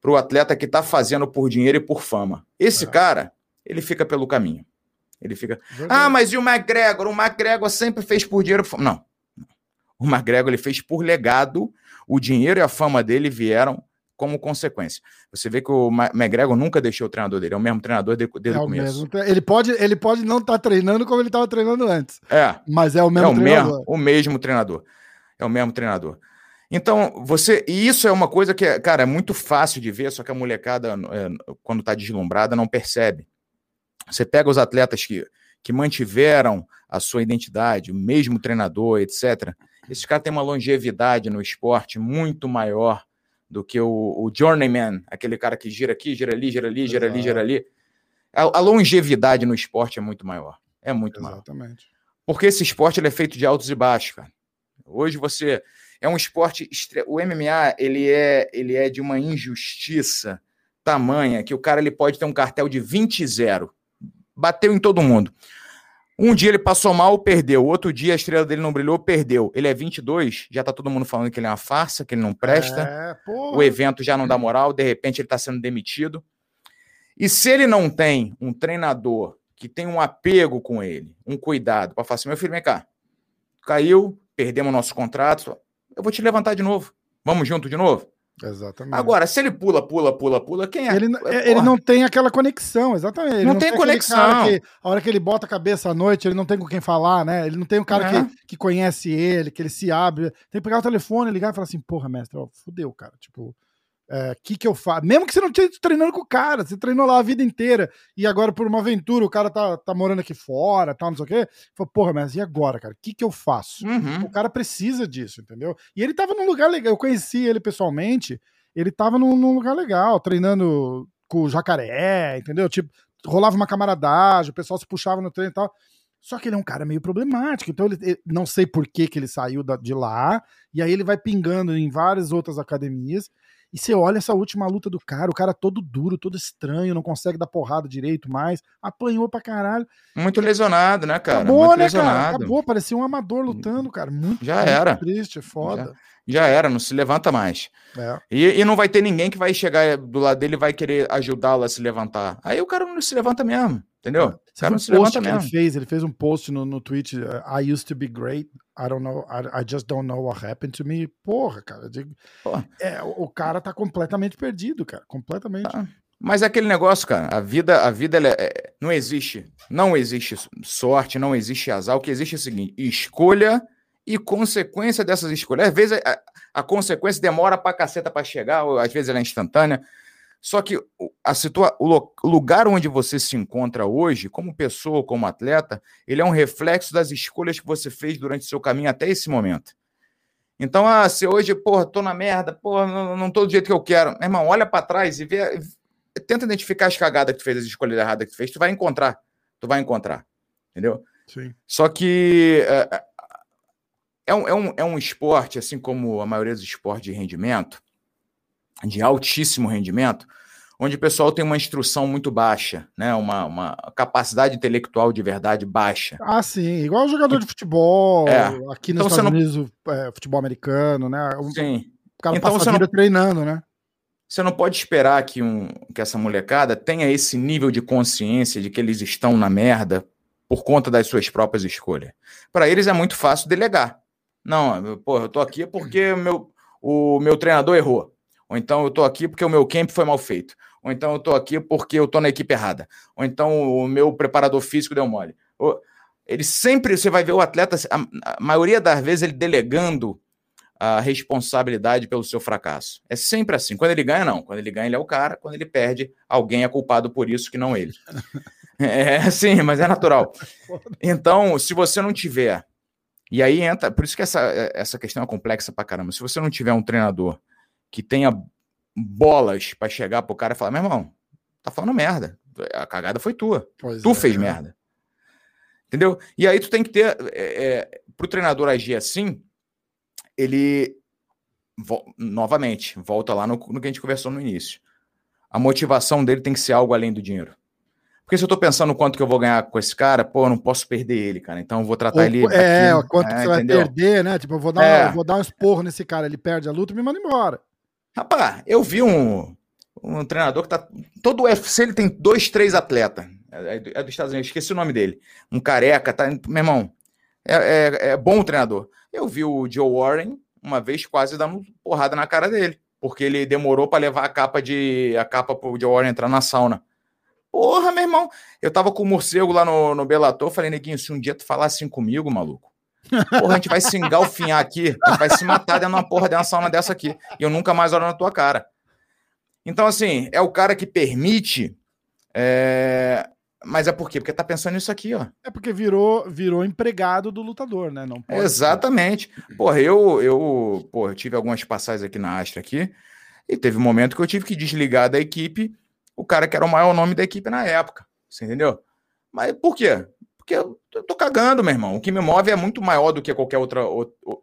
para o atleta que está fazendo por dinheiro e por fama. Esse é. cara, ele fica pelo caminho. Ele fica, ah, mas e o McGregor? O McGregor sempre fez por dinheiro. Não. O McGregor ele fez por legado. O dinheiro e a fama dele vieram como consequência. Você vê que o McGregor nunca deixou o treinador dele, é o mesmo treinador desde, é o começo. Mesmo. Ele pode, ele pode não estar tá treinando como ele estava treinando antes. É. Mas é o mesmo é o treinador. Mesmo, o mesmo treinador. É o mesmo treinador. Então, você. E isso é uma coisa que, cara, é muito fácil de ver, só que a molecada, é, quando está deslumbrada, não percebe. Você pega os atletas que, que mantiveram a sua identidade, o mesmo treinador, etc. Esses caras têm uma longevidade no esporte muito maior do que o, o journeyman, aquele cara que gira aqui, gira ali, gira ali, gira ali, gira ali. A, a, longevidade no esporte é muito maior. É muito Exatamente. maior. Porque esse esporte é feito de altos e baixos, cara. Hoje você é um esporte. O MMA ele é, ele é de uma injustiça tamanha que o cara ele pode ter um cartel de 20 0. Bateu em todo mundo. Um dia ele passou mal, perdeu. Outro dia a estrela dele não brilhou, perdeu. Ele é 22, já tá todo mundo falando que ele é uma farsa, que ele não presta. É, o evento já não dá moral, de repente ele tá sendo demitido. E se ele não tem um treinador que tem um apego com ele, um cuidado, para falar assim: meu filho, vem cá, caiu, perdemos nosso contrato, eu vou te levantar de novo. Vamos junto de novo? Exatamente. Agora, se ele pula, pula, pula, pula, quem é? Ele, é, ele não tem aquela conexão, exatamente. Ele não, não tem, tem conexão. Que, a hora que ele bota a cabeça à noite, ele não tem com quem falar, né? Ele não tem um cara é. que, que conhece ele, que ele se abre. Tem que pegar o telefone, ligar e falar assim: porra, mestre, ó, fudeu, cara. Tipo, é, que, que eu faço? Mesmo que você não esteja treinando com o cara, você treinou lá a vida inteira e agora por uma aventura o cara tá, tá morando aqui fora, tal, não sei o quê. Falou, porra, mas e agora, cara? O que, que eu faço? Uhum. O cara precisa disso, entendeu? E ele tava num lugar legal, eu conheci ele pessoalmente, ele tava num, num lugar legal, treinando com o jacaré, entendeu? Tipo, rolava uma camaradagem, o pessoal se puxava no treino e tal. Só que ele é um cara meio problemático, então ele, ele não sei por que, que ele saiu da, de lá, e aí ele vai pingando em várias outras academias. E você olha essa última luta do cara, o cara todo duro, todo estranho, não consegue dar porrada direito mais, apanhou pra caralho. Muito lesionado, né, cara? Acabou, Muito né, lesionado. cara? Acabou, parecia um amador lutando, cara. Muito, Já era. triste, é foda. Já já era, não se levanta mais. É. E, e, não vai ter ninguém que vai chegar do lado dele e vai querer ajudá-lo a se levantar. Aí o cara não se levanta mesmo, entendeu? É. O cara não se levanta mesmo. Ele fez, ele fez um post no, no tweet, uh, I used to be great, I don't know, I, I, just don't know what happened to me. Porra, cara, digo, Porra. É, o, o, cara tá completamente perdido, cara, completamente. Tá. Mas é aquele negócio, cara, a vida, a vida é, é, não existe, não existe sorte, não existe azar, o que existe é o seguinte, escolha e consequência dessas escolhas. Às vezes a, a consequência demora pra caceta para chegar, ou às vezes ela é instantânea. Só que a situa o lugar onde você se encontra hoje, como pessoa, como atleta, ele é um reflexo das escolhas que você fez durante o seu caminho até esse momento. Então, ah, se hoje, porra, tô na merda, porra, não, não tô do jeito que eu quero. Meu irmão, olha para trás e vê, tenta identificar as cagadas que tu fez, as escolhas erradas que tu fez, tu vai encontrar. Tu vai encontrar. Entendeu? Sim. Só que é, é um, é, um, é um esporte, assim como a maioria dos esportes de rendimento, de altíssimo rendimento, onde o pessoal tem uma instrução muito baixa, né? uma, uma capacidade intelectual de verdade baixa. Ah, sim, igual jogador de futebol, é. aqui nos então, Estados Unidos, é, futebol americano, né? Sim. O cara então, passa a vida não... treinando, né? Você não pode esperar que, um, que essa molecada tenha esse nível de consciência de que eles estão na merda por conta das suas próprias escolhas. Para eles é muito fácil delegar. Não, pô, eu tô aqui porque meu, o meu treinador errou. Ou então eu tô aqui porque o meu camp foi mal feito. Ou então eu tô aqui porque eu tô na equipe errada. Ou então o meu preparador físico deu mole. Ele sempre, você vai ver o atleta, a, a maioria das vezes, ele delegando a responsabilidade pelo seu fracasso. É sempre assim. Quando ele ganha, não. Quando ele ganha, ele é o cara. Quando ele perde, alguém é culpado por isso que não ele. É, sim, mas é natural. Então, se você não tiver e aí entra, por isso que essa, essa questão é complexa pra caramba. Se você não tiver um treinador que tenha bolas para chegar pro cara e falar, meu irmão, tá falando merda. A cagada foi tua. Pois tu é, fez é. merda. Entendeu? E aí tu tem que ter. É, é, pro treinador agir assim, ele. Vo, novamente, volta lá no, no que a gente conversou no início. A motivação dele tem que ser algo além do dinheiro. Porque se eu tô pensando quanto que eu vou ganhar com esse cara, pô, eu não posso perder ele, cara. Então eu vou tratar ele. É, aqui, quanto é, que você entendeu? vai perder, né? Tipo, eu vou dar, é. eu vou dar um esporro nesse cara, ele perde a luta e me manda embora. Rapaz, eu vi um, um treinador que tá. Todo o UFC ele tem dois, três atletas. É, é, é dos Estados Unidos, esqueci o nome dele. Um careca, tá? Meu irmão, é, é, é bom o treinador. Eu vi o Joe Warren uma vez quase dando porrada na cara dele, porque ele demorou para levar a capa de a capa pro Joe Warren entrar na sauna. Porra, meu irmão. Eu tava com o morcego lá no, no Belator, falei, neguinho, se um dia tu falar assim comigo, maluco, porra, a gente vai se engalfinhar aqui, a gente vai se matar dentro de uma porra de uma sauna dessa aqui. E eu nunca mais olho na tua cara. Então, assim, é o cara que permite. É... Mas é por quê? Porque tá pensando nisso aqui, ó. É porque virou, virou empregado do lutador, né? Não pode Exatamente. Porra, eu, eu, porra, eu tive algumas passagens aqui na Astra aqui, e teve um momento que eu tive que desligar da equipe o cara que era o maior nome da equipe na época. Você entendeu? Mas por quê? porque eu tô cagando, meu irmão. O que me move é muito maior do que qualquer outra,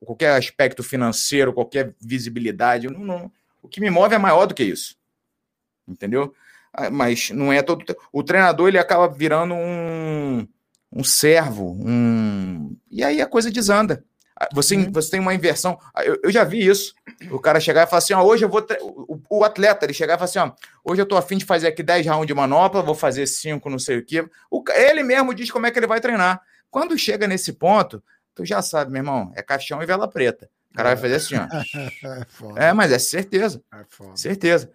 qualquer aspecto financeiro, qualquer visibilidade. Não, não. O que me move é maior do que isso. Entendeu? Ah, mas não é todo. O treinador ele acaba virando um, um servo, um. E aí a coisa desanda. Ah, você, uhum. você tem uma inversão. Ah, eu, eu, já vi isso. O cara chegar e falar assim: ó, hoje eu vou. O, o, atleta, ele chegar e falar assim: ó, hoje eu tô afim de fazer aqui 10 rounds de manopla, vou fazer 5, não sei o quê. O, ele mesmo diz como é que ele vai treinar. Quando chega nesse ponto, tu já sabe, meu irmão, é caixão e vela preta. O cara vai fazer assim, ó. é, é, mas é certeza. É certeza.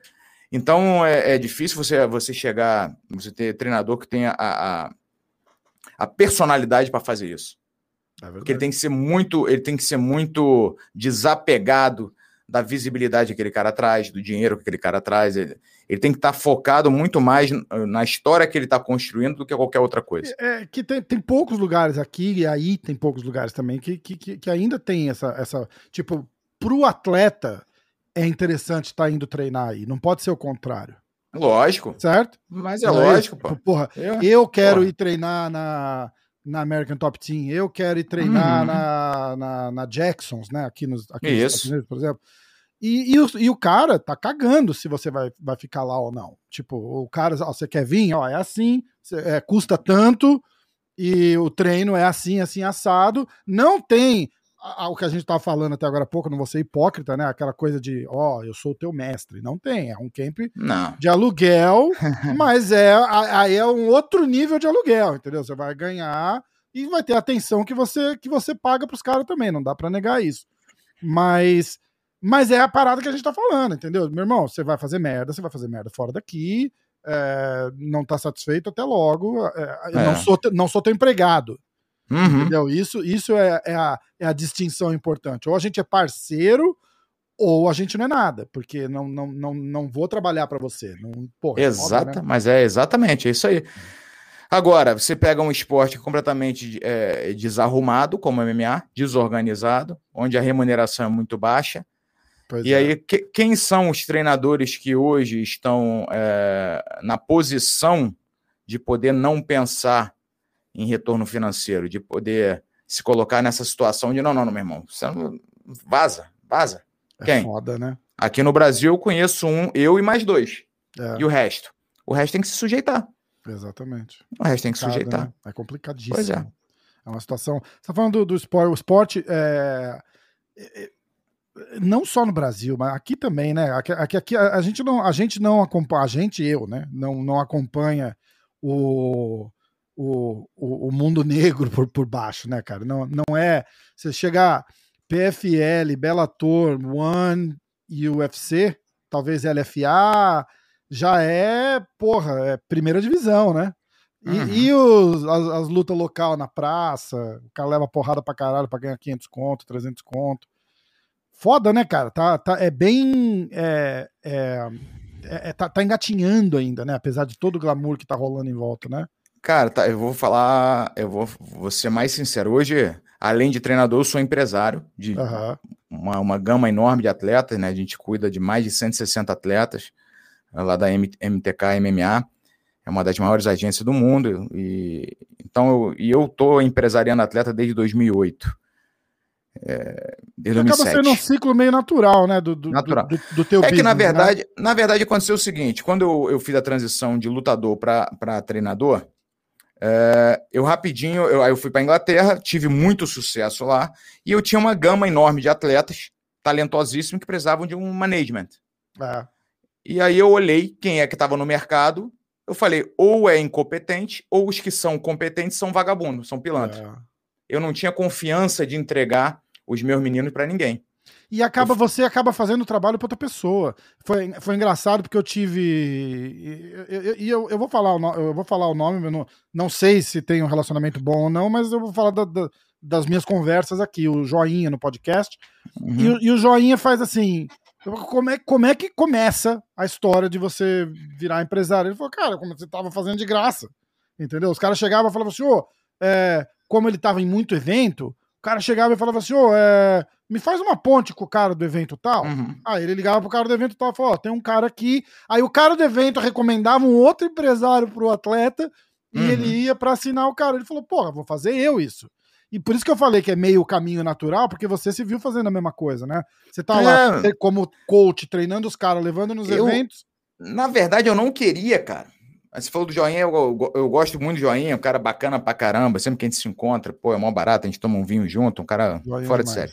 Então é, é, difícil você, você chegar, você ter treinador que tenha a, a, a personalidade para fazer isso. É Porque ele tem que ser muito, ele tem que ser muito desapegado da visibilidade que aquele cara traz, do dinheiro que aquele cara traz. Ele, ele tem que estar tá focado muito mais na história que ele está construindo do que qualquer outra coisa. É, é que tem, tem poucos lugares aqui, e aí tem poucos lugares também, que, que, que ainda tem essa, essa. Tipo, pro atleta é interessante estar tá indo treinar aí. Não pode ser o contrário. Lógico. Certo? Mas é lógico, pô. Porra, eu, eu quero porra. ir treinar na, na American Top Team, eu quero ir treinar uhum. na, na, na, Jacksons, né? Aqui nos, aqui nos Estados Unidos, por exemplo. E, e, o, e o cara tá cagando se você vai, vai ficar lá ou não. Tipo, o cara, ó, você quer vir? Ó, é assim, é, custa tanto, e o treino é assim, assim, assado. Não tem o que a gente estava falando até agora há pouco, não vou ser hipócrita, né? Aquela coisa de, ó, oh, eu sou o teu mestre. Não tem, é um camp não. de aluguel, mas é aí é um outro nível de aluguel, entendeu? Você vai ganhar e vai ter a atenção que você que você paga para os caras também, não dá para negar isso. Mas mas é a parada que a gente tá falando, entendeu? Meu irmão, você vai fazer merda, você vai fazer merda fora daqui, é, não tá satisfeito, até logo. É, é. Não, sou, não sou teu empregado. Uhum. Entendeu? Isso, isso é, é, a, é a distinção importante. Ou a gente é parceiro, ou a gente não é nada, porque não, não, não, não vou trabalhar para você. Não, porra, é Exata, né? mas é exatamente, é isso aí. Agora, você pega um esporte completamente é, desarrumado, como o MMA, desorganizado, onde a remuneração é muito baixa. Pois e é. aí, que, quem são os treinadores que hoje estão é, na posição de poder não pensar em retorno financeiro, de poder se colocar nessa situação de não, não, não, meu irmão, você não, vaza, vaza. É Quem? Foda, né? Aqui no Brasil eu conheço um, eu e mais dois. É. E o resto? O resto tem que se sujeitar. Exatamente. O resto tem que se sujeitar. Né? É complicadíssimo. Pois é. É uma situação. Você está falando do, do esporte. O esporte é, é, é... não só no Brasil, mas aqui também, né? Aqui, aqui, aqui a, a, gente não, a gente não acompanha, a gente eu, né? Não, não acompanha o, o, o, o, mundo negro por, por baixo, né, cara? Não, não é. Você chegar PFL, Bellator, One e UFC, talvez LFA, já é, porra, é primeira divisão, né? E, uhum. e os, as, as lutas local na praça, o cara leva porrada pra caralho pra ganhar 500 conto, 300 conto. Foda, né, cara? Tá, tá, é bem. É, é, é, tá, tá engatinhando ainda, né? Apesar de todo o glamour que tá rolando em volta, né? Cara, tá, eu vou falar, eu vou, vou ser mais sincero. Hoje, além de treinador, eu sou empresário de uhum. uma, uma gama enorme de atletas, né? A gente cuida de mais de 160 atletas lá da MTK MMA. É uma das maiores agências do mundo. E, então, eu, e eu tô empresariando atleta desde 2008. É, desde Acaba 2007. sendo um ciclo meio natural, né? Do, do, natural. do, do teu É business, que, na né? verdade, né? na verdade, aconteceu o seguinte: quando eu, eu fiz a transição de lutador para treinador, é, eu rapidinho, eu, eu fui para Inglaterra, tive muito sucesso lá, e eu tinha uma gama enorme de atletas talentosíssimos que precisavam de um management. É. E aí eu olhei quem é que estava no mercado, eu falei, ou é incompetente, ou os que são competentes são vagabundos, são pilantras. É. Eu não tinha confiança de entregar os meus meninos para ninguém. E acaba, você acaba fazendo o trabalho para outra pessoa. Foi, foi engraçado porque eu tive. E eu, eu, eu, vou falar o nome, eu vou falar o nome, não, não sei se tem um relacionamento bom ou não, mas eu vou falar da, da, das minhas conversas aqui, o Joinha no podcast. Uhum. E, e, o Joinha faz assim: como é, como é que começa a história de você virar empresário? Ele falou, cara, como você estava fazendo de graça. Entendeu? Os caras chegavam e falavam assim, ô, oh, é, como ele estava em muito evento, cara chegava e falava assim, ô, oh, é, me faz uma ponte com o cara do evento tal. Uhum. Aí ele ligava pro cara do evento tal e falou: Ó, tem um cara aqui. Aí o cara do evento recomendava um outro empresário pro atleta. e uhum. ele ia para assinar o cara. Ele falou, porra, vou fazer eu isso. E por isso que eu falei que é meio caminho natural, porque você se viu fazendo a mesma coisa, né? Você tá é. lá como coach, treinando os caras, levando nos eu, eventos. Na verdade, eu não queria, cara. Você falou do joinha, eu, eu, gosto muito do joinha, um cara bacana pra caramba. Sempre que a gente se encontra, pô, é mó barato, a gente toma um vinho junto, um cara joinha fora de série.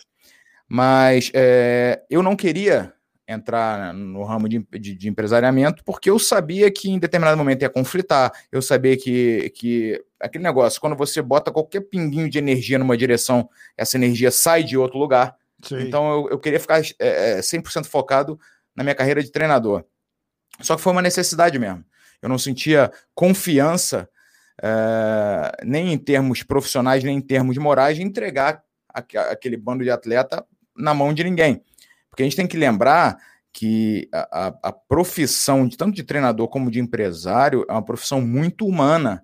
Mas é, eu não queria entrar no ramo de, de, de, empresariamento, porque eu sabia que em determinado momento ia conflitar, eu sabia que, que aquele negócio, quando você bota qualquer pinguinho de energia numa direção, essa energia sai de outro lugar. Sim. Então eu, eu, queria ficar é, 100% é, focado na minha carreira de treinador. Só que foi uma necessidade mesmo. Eu não sentia confiança, é, nem em termos profissionais, nem em termos morais, de entregar aquele bando de atleta na mão de ninguém. Porque a gente tem que lembrar que a, a, a, profissão de tanto de treinador como de empresário é uma profissão muito humana.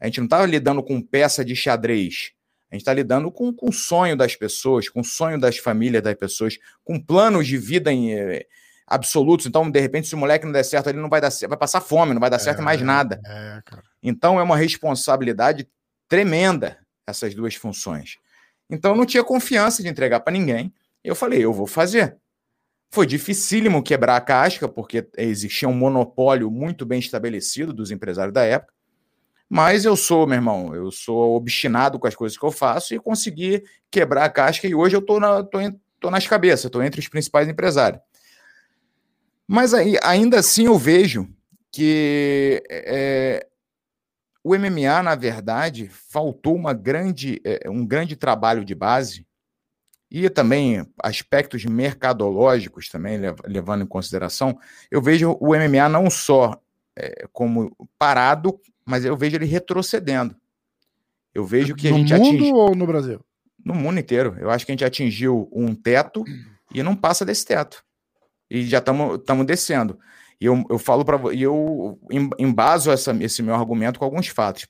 A gente não está lidando com peça de xadrez. A gente está lidando com, com o sonho das pessoas, com o sonho das famílias das pessoas, com planos de vida em, eh, absolutos. Então, de repente, se o moleque não der certo, ele não vai dar certo, vai passar fome, não vai dar é, certo mais nada. É, então, é uma responsabilidade tremenda essas duas funções. Então, eu não tinha confiança de entregar para ninguém. Eu falei, eu vou fazer. Foi dificílimo quebrar a casca, porque existia um monopólio muito bem estabelecido dos empresários da época. Mas eu sou, meu irmão, eu sou obstinado com as coisas que eu faço e consegui quebrar a casca. E hoje eu estou na, tô, tô nas cabeças, estou entre os principais empresários. Mas aí, ainda assim eu vejo que é, o MMA, na verdade, faltou uma grande, é, um grande trabalho de base e também aspectos mercadológicos também levando em consideração, eu vejo o MMA não só é, como parado, mas eu vejo ele retrocedendo. Eu vejo que no a gente mundo atingiu... ou no Brasil? No mundo inteiro. Eu acho que a gente atingiu um teto e não passa desse teto. E já estamos descendo. E eu, eu falo para e eu embaso essa, esse meu argumento com alguns fatos.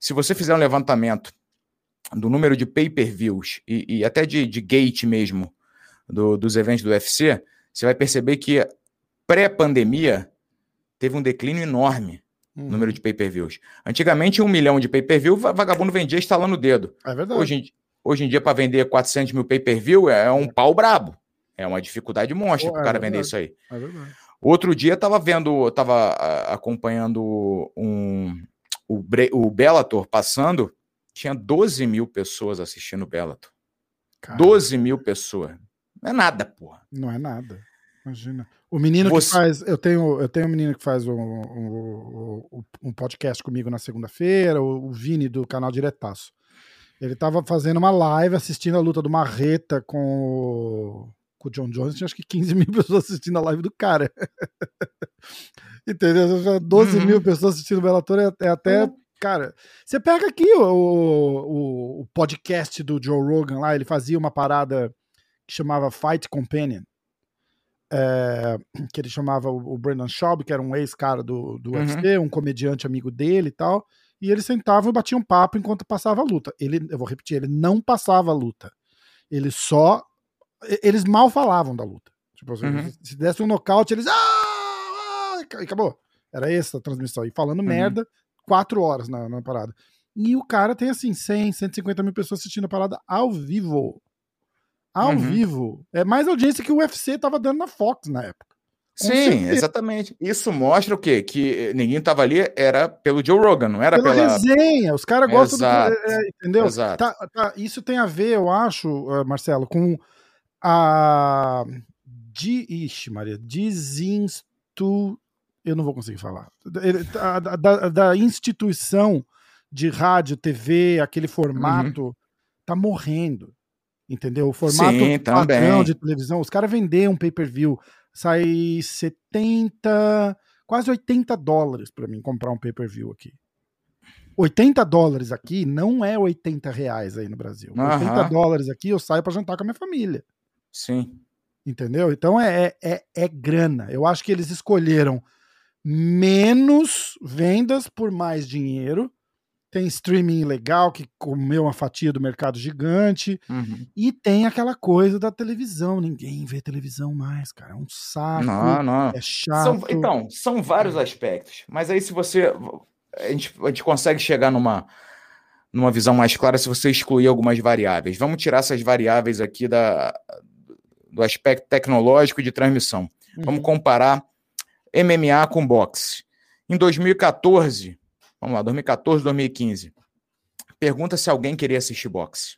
Se você fizer um levantamento do número de pay-per-views e, e, até de, de gate mesmo do, dos eventos do UFC, você vai perceber que pré-pandemia teve um declínio enorme no uhum. número de pay-per-views. Antigamente, um milhão de pay-per-view, vagabundo vendia instalando o dedo. É verdade. Hoje, hoje em dia, para vender 400 mil pay-per-view, é um pau brabo. É uma dificuldade monstra para o é cara vender isso aí. É verdade. Outro dia, estava vendo, estava acompanhando um, o, o Bellator passando, tinha 12 mil pessoas assistindo o Bellator. 12 mil pessoas. Não é nada, porra. Não é nada. Imagina. O menino Você... que faz. Eu tenho, eu tenho um menino que faz um, um, um podcast comigo na segunda-feira, o, o, Vini do canal Diretaço. Ele tava fazendo uma live assistindo a luta do Marreta com, com o John Jones. Tinha acho que 15 mil pessoas assistindo a live do cara. Entendeu? 12 uhum. mil pessoas assistindo o Bellator é, é até uhum. Cara, você pega aqui o, o, o, podcast do Joe Rogan lá, ele fazia uma parada que chamava Fight Companion. É, que ele chamava o, o Brandon Schaub, que era um ex-cara do, do uhum. UFC, um comediante amigo dele e tal. E ele sentava e batia um papo enquanto passava a luta. Ele, eu vou repetir, ele não passava a luta. Ele só. Eles mal falavam da luta. Tipo, uhum. se desse um nocaute, eles. Ah, ah, e acabou. Era essa a transmissão. E falando uhum. merda, quatro horas na, na parada. E o cara tem assim 100, 150 mil pessoas assistindo a parada ao vivo. Ao uhum. vivo. É mais audiência que o UFC tava dando na Fox na época. Com Sim, certeza. exatamente. Isso mostra o quê? Que ninguém tava ali, era pelo Joe Rogan, não era pela. pela... resenha. Os caras gostam Exato. do. É, é, entendeu? Exato. Tá, tá, isso tem a ver, eu acho, uh, Marcelo, com a. De, ixi, Maria, desinstu eu não vou conseguir falar. Da, da, da instituição de rádio, TV, aquele formato, uhum. tá morrendo. Entendeu? O formato Sim, padrão de televisão. Os caras venderam um pay-per-view. Sai 70, quase 80 dólares para mim comprar um pay-per-view aqui. 80 dólares aqui não é 80 reais aí no Brasil. Uhum. 80 dólares aqui eu saio para jantar com a minha família. Sim. Entendeu? Então é, é, é grana. Eu acho que eles escolheram menos vendas por mais dinheiro. Tem streaming legal que comeu uma fatia do mercado gigante. Uhum. E tem aquela coisa da televisão. Ninguém vê televisão mais, cara. É um saco. Não, não. É chato. São, então, são vários aspectos. Mas aí, se você. a gente, a gente consegue chegar numa, numa visão mais clara se você excluir algumas variáveis. Vamos tirar essas variáveis aqui da, do aspecto tecnológico e de transmissão. Uhum. Vamos comparar MMA com boxe. Em 2014, vamos lá, 2014, 2015, pergunta se alguém queria assistir boxe.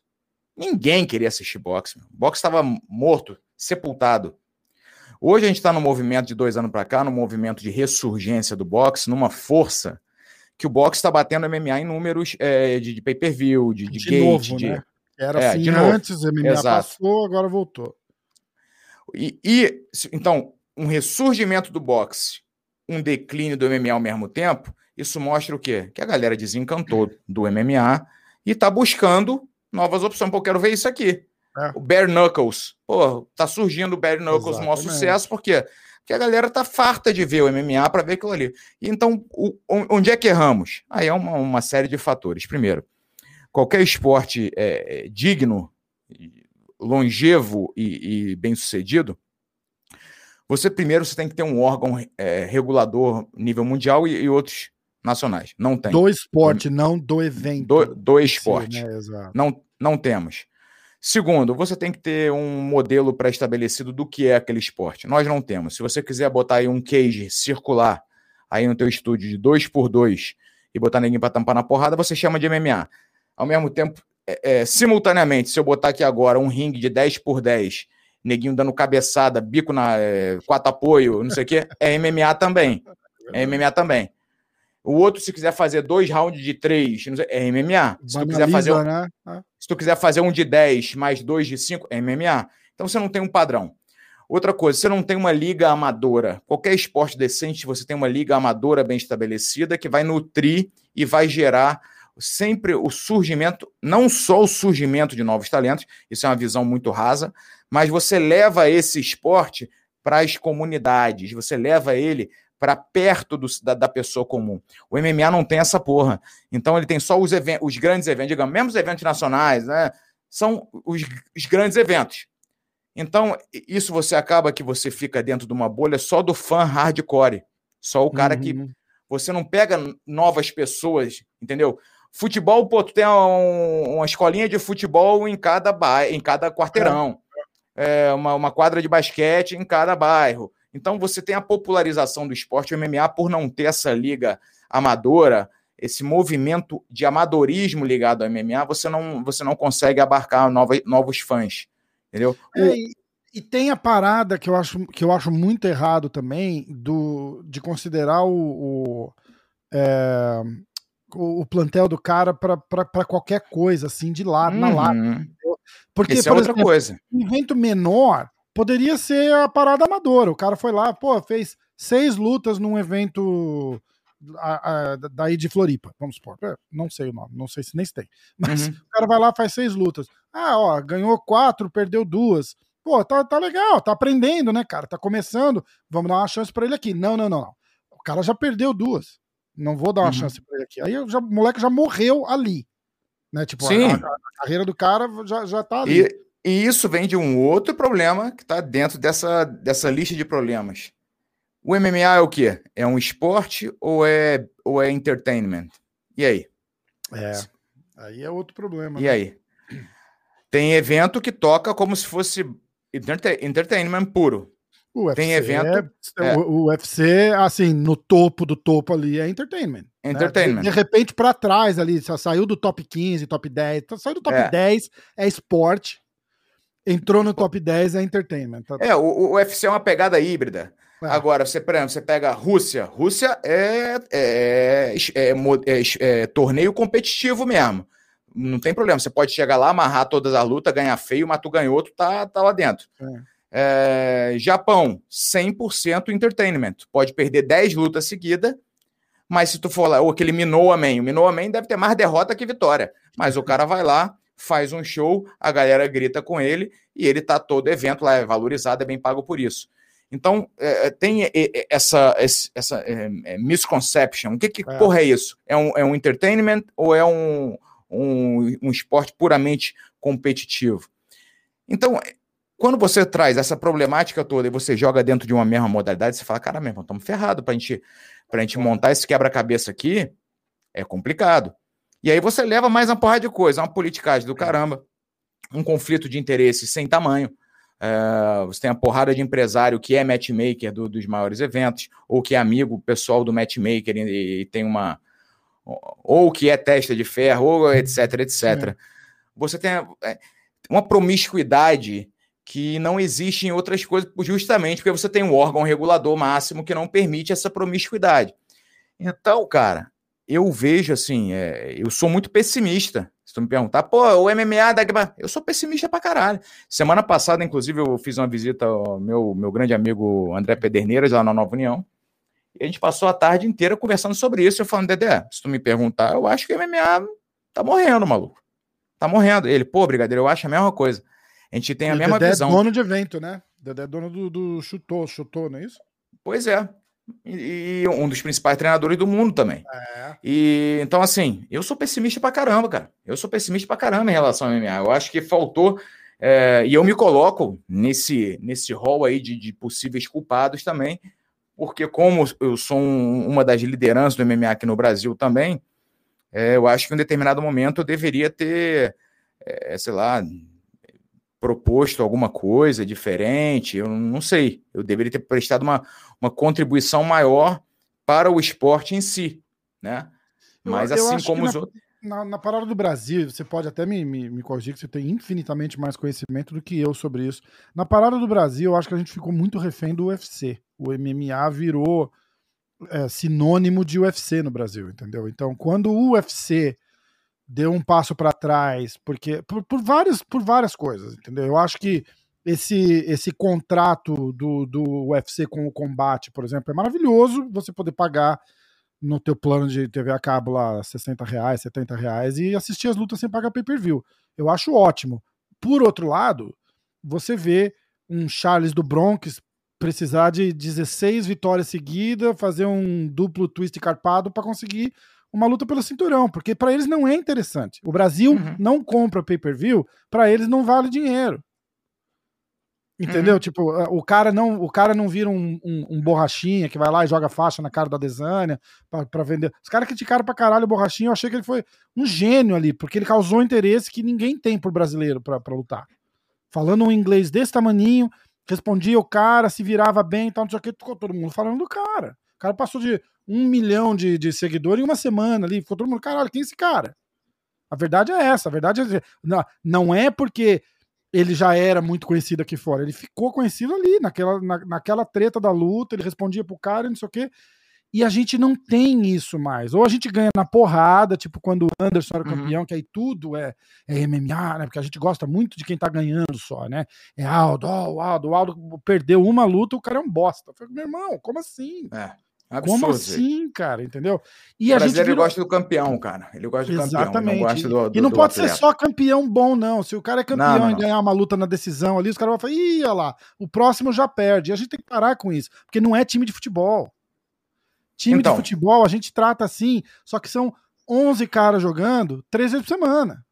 Ninguém queria assistir boxe. O boxe estava morto, sepultado. Hoje a gente está no movimento de dois anos para cá, no movimento de ressurgência do boxe, numa força que o boxe está batendo MMA em números é, de, de pay-per-view, de, de, de gate, novo, de, né? Era é, assim antes, o MMA Exato. passou, agora voltou. E, e, então, um ressurgimento do boxe, um declínio do MMA ao mesmo tempo, isso mostra o quê? Que a galera desencantou do MMA e está buscando novas opções. Pô, eu quero ver isso aqui. É. O Bare Knuckles. Pô, tá surgindo o Bare Knuckles, um maior sucesso, por quê? Porque a galera tá farta de ver o MMA para ver aquilo ali. Então, o, onde é que erramos? Aí é uma, uma série de fatores. Primeiro, qualquer esporte é, é digno, longevo e, e bem-sucedido, você primeiro você tem que ter um órgão é, regulador nível mundial e, e, outros nacionais. Não tem. Do esporte, não do evento. Do, do esporte. Sim, né? Não, não temos. Segundo, você tem que ter um modelo pré-estabelecido do que é aquele esporte. Nós não temos. Se você quiser botar aí um cage circular aí no teu estúdio de 2 por 2 e botar ninguém para tampar na porrada, você chama de MMA. Ao mesmo tempo, é, é, simultaneamente, se eu botar aqui agora um ringue de 10 por 10, neguinho dando cabeçada, bico na é, quatro apoio, não sei o quê, é MMA também. É MMA também. O outro, se quiser fazer dois rounds de três, sei, é MMA. Se tu, quiser fazer um, né? Se tu quiser fazer um de 10 mais dois de 5, é MMA. Então você não tem um padrão. Outra coisa, você não tem uma liga amadora. Qualquer esporte decente, você tem uma liga amadora bem estabelecida que vai nutrir e vai gerar sempre o surgimento, não só o surgimento de novos talentos, isso é uma visão muito rasa, mas você leva esse esporte para as comunidades, você leva ele para perto do, da, da, pessoa comum. O MMA não tem essa porra. Então ele tem só os, eventos, os grandes eventos, digamos, mesmo os eventos nacionais, né? São os, os grandes eventos. Então, isso você acaba que você fica dentro de uma bolha só do fã hardcore. Só o cara uhum. que. Você não pega novas pessoas, entendeu? Futebol, pô, tu tem um, uma escolinha de futebol em cada, ba... em cada quarteirão. É. Uma, uma quadra de basquete em cada bairro. Então você tem a popularização do esporte, o MMA, por não ter essa liga amadora, esse movimento de amadorismo ligado ao MMA, você não, você não consegue abarcar nova, novos fãs. Entendeu? É, e, e, tem a parada que eu acho, que eu acho muito errado também do, de considerar o, o, é, o plantel do cara para qualquer coisa, assim, de lado, uhum. na lata. Porque, Isso é outra exemplo, coisa. Um evento menor, poderia ser a parada amadora. O cara foi lá, pô, fez seis lutas num evento a, a, daí de Floripa, vamos supor. É, não sei o nome, não sei se nem se tem. Mas uhum. o cara vai lá, faz seis lutas. Ah, ó, ganhou quatro, perdeu duas. Pô, tá, tá legal, tá aprendendo, né, cara? Tá começando, vamos dar uma chance para ele aqui. Não, não, não, não. O cara já perdeu duas. Não vou dar uma uhum. chance para ele aqui. Aí já, o moleque já morreu ali. Né? Tipo, Sim. A, a, carreira do cara já, já tá ali. E, e isso vem de um outro problema que está dentro dessa, dessa lista de problemas. O MMA é o quê? É um esporte ou é, ou é entertainment? E aí? É, aí é outro problema. E né? aí? Tem evento que toca como se fosse entertainment puro. O UFC, Tem evento. É, é. O, UFC, assim, no topo do topo ali é entertainment. Né? Entertainment. Né? De, de, repente, para trás ali, saiu do top 15, top 10, saiu do top é. 10, é esporte. Entrou no top 10 é entertainment. Tá? É, o, o UFC é uma pegada híbrida. É. Agora, você, por exemplo, você pega a Rússia. Rússia é, é, é, é, é torneio competitivo mesmo. Não tem problema. Você pode chegar lá, amarrar todas as lutas, ganhar feio, mas tu ganhou, tu tá, tá lá dentro. É. Japão, 100% entertainment. Pode perder 10 lutas seguidas, mas se tu for lá, ou que eliminou a Man, o Minou a Man deve ter mais derrota que vitória. Mas o cara vai lá, faz um show, a galera grita com ele e ele tá todo evento lá, é valorizado, é bem pago por isso. Então, é, é tem essa, essa é, é, misconception. O que, que é. porra é isso? É um, é um entertainment ou é um, um, um esporte puramente competitivo? Então, quando você traz essa problemática toda e você joga dentro de uma mesma modalidade, você fala, cara, mesmo, estamos ferrados para gente, a gente montar esse quebra-cabeça aqui É complicado. E aí você leva mais uma porrada de coisa, uma politicagem do caramba, um conflito de interesses sem tamanho. Uh, você tem a porrada de empresário que é matchmaker do, dos maiores eventos, ou que é amigo pessoal do matchmaker e, e, tem uma. Ou que é testa de ferro, ou etc, etc. É. Você tem é, uma promiscuidade que não existe em outras coisas, justamente porque você tem um órgão regulador máximo que não permite essa promiscuidade. Então, cara, eu vejo assim, é, eu sou muito pessimista. Se tu me perguntar, pô, o MMA da eu sou pessimista pra caralho. Semana passada, inclusive, eu fiz uma visita ao meu, meu grande amigo André Pederneiras, lá na Nova União. E a gente passou a tarde inteira conversando sobre isso. Eu falando, Dedé, se tu me perguntar, eu acho que o MMA tá morrendo, maluco. Tá morrendo. Ele, pô, brigadeiro, eu acho a mesma coisa. A gente tem a mesma Dedé é visão. é dono de evento, né? Dedé é dono do, do chutou, chutou, não é isso? Pois é e, um dos principais treinadores do mundo também. É. E então, assim, eu sou pessimista pra caramba, cara. Eu sou pessimista pra caramba em relação ao MMA. Eu acho que faltou. É, e eu me coloco nesse, nesse rol aí de, de possíveis culpados também, porque, como eu sou um, uma das lideranças do MMA aqui no Brasil também, é, eu acho que em um determinado momento eu deveria ter, é, sei lá, proposto alguma coisa diferente, eu não sei. Eu deveria ter prestado uma, uma contribuição maior para o esporte em si, né? Mas eu, assim como os na, outros. Na, na, parada do Brasil, você pode até me, me, me, corrigir que você tem infinitamente mais conhecimento do que eu sobre isso. Na parada do Brasil, eu acho que a gente ficou muito refém do UFC. O MMA virou é, sinônimo de UFC no Brasil, entendeu? Então, quando o UFC deu um passo para trás, porque por, por, várias, por várias coisas, entendeu? Eu acho que esse, esse contrato do, do UFC com o combate, por exemplo, é maravilhoso você poder pagar no teu plano de TV a cabo lá 60 reais, 70 reais e assistir as lutas sem pagar pay-per-view. Eu acho ótimo. Por outro lado, você vê um Charles do Bronx precisar de 16 vitórias seguidas, fazer um duplo twist carpado para conseguir uma luta pelo cinturão, porque para eles não é interessante. O Brasil uhum. não compra pay-per-view, para eles não vale dinheiro. Entendeu? Uhum. Tipo, o cara não, o cara não vira um, um, um, borrachinha que vai lá e joga faixa na cara da Desânia para vender. Os caras criticaram pra caralho o borrachinha, eu achei que ele foi um gênio ali, porque ele causou interesse que ninguém tem por brasileiro para lutar. Falando um inglês desse tamaninho, respondia o cara, se virava bem e tal, não sei o que, ficou todo mundo falando do cara. O cara passou de um milhão de, de seguidores em uma semana ali. Ficou todo mundo, caralho, quem é esse cara? A verdade é essa. A verdade é. Não, não é porque ele já era muito conhecido aqui fora. Ele ficou conhecido ali, naquela, na, naquela treta da luta. Ele respondia pro cara, não sei o quê. E a gente não tem isso mais. Ou a gente ganha na porrada, tipo quando o Anderson era uhum. campeão, uhum. que aí tudo é, é, MMA, né? Porque a gente gosta muito de quem tá ganhando só, né? É Aldo, oh, o Aldo, o Aldo perdeu uma luta, o cara é um bosta. Eu falei, meu irmão, como assim? É. Absurdo. Como assim, cara? Entendeu? E o a gente virou... gosta do campeão, cara. Ele gosta do Exatamente. campeão. Não do, do, e não pode atleta. ser só campeão bom, não. Se o cara é campeão não, não, e ganhar uma luta na decisão ali, os caras vão falar, ih, olha lá, o próximo já perde. E a gente tem que parar com isso, porque não é time de futebol. Time então. de futebol a gente trata assim, só que são 11 caras jogando três vezes por semana.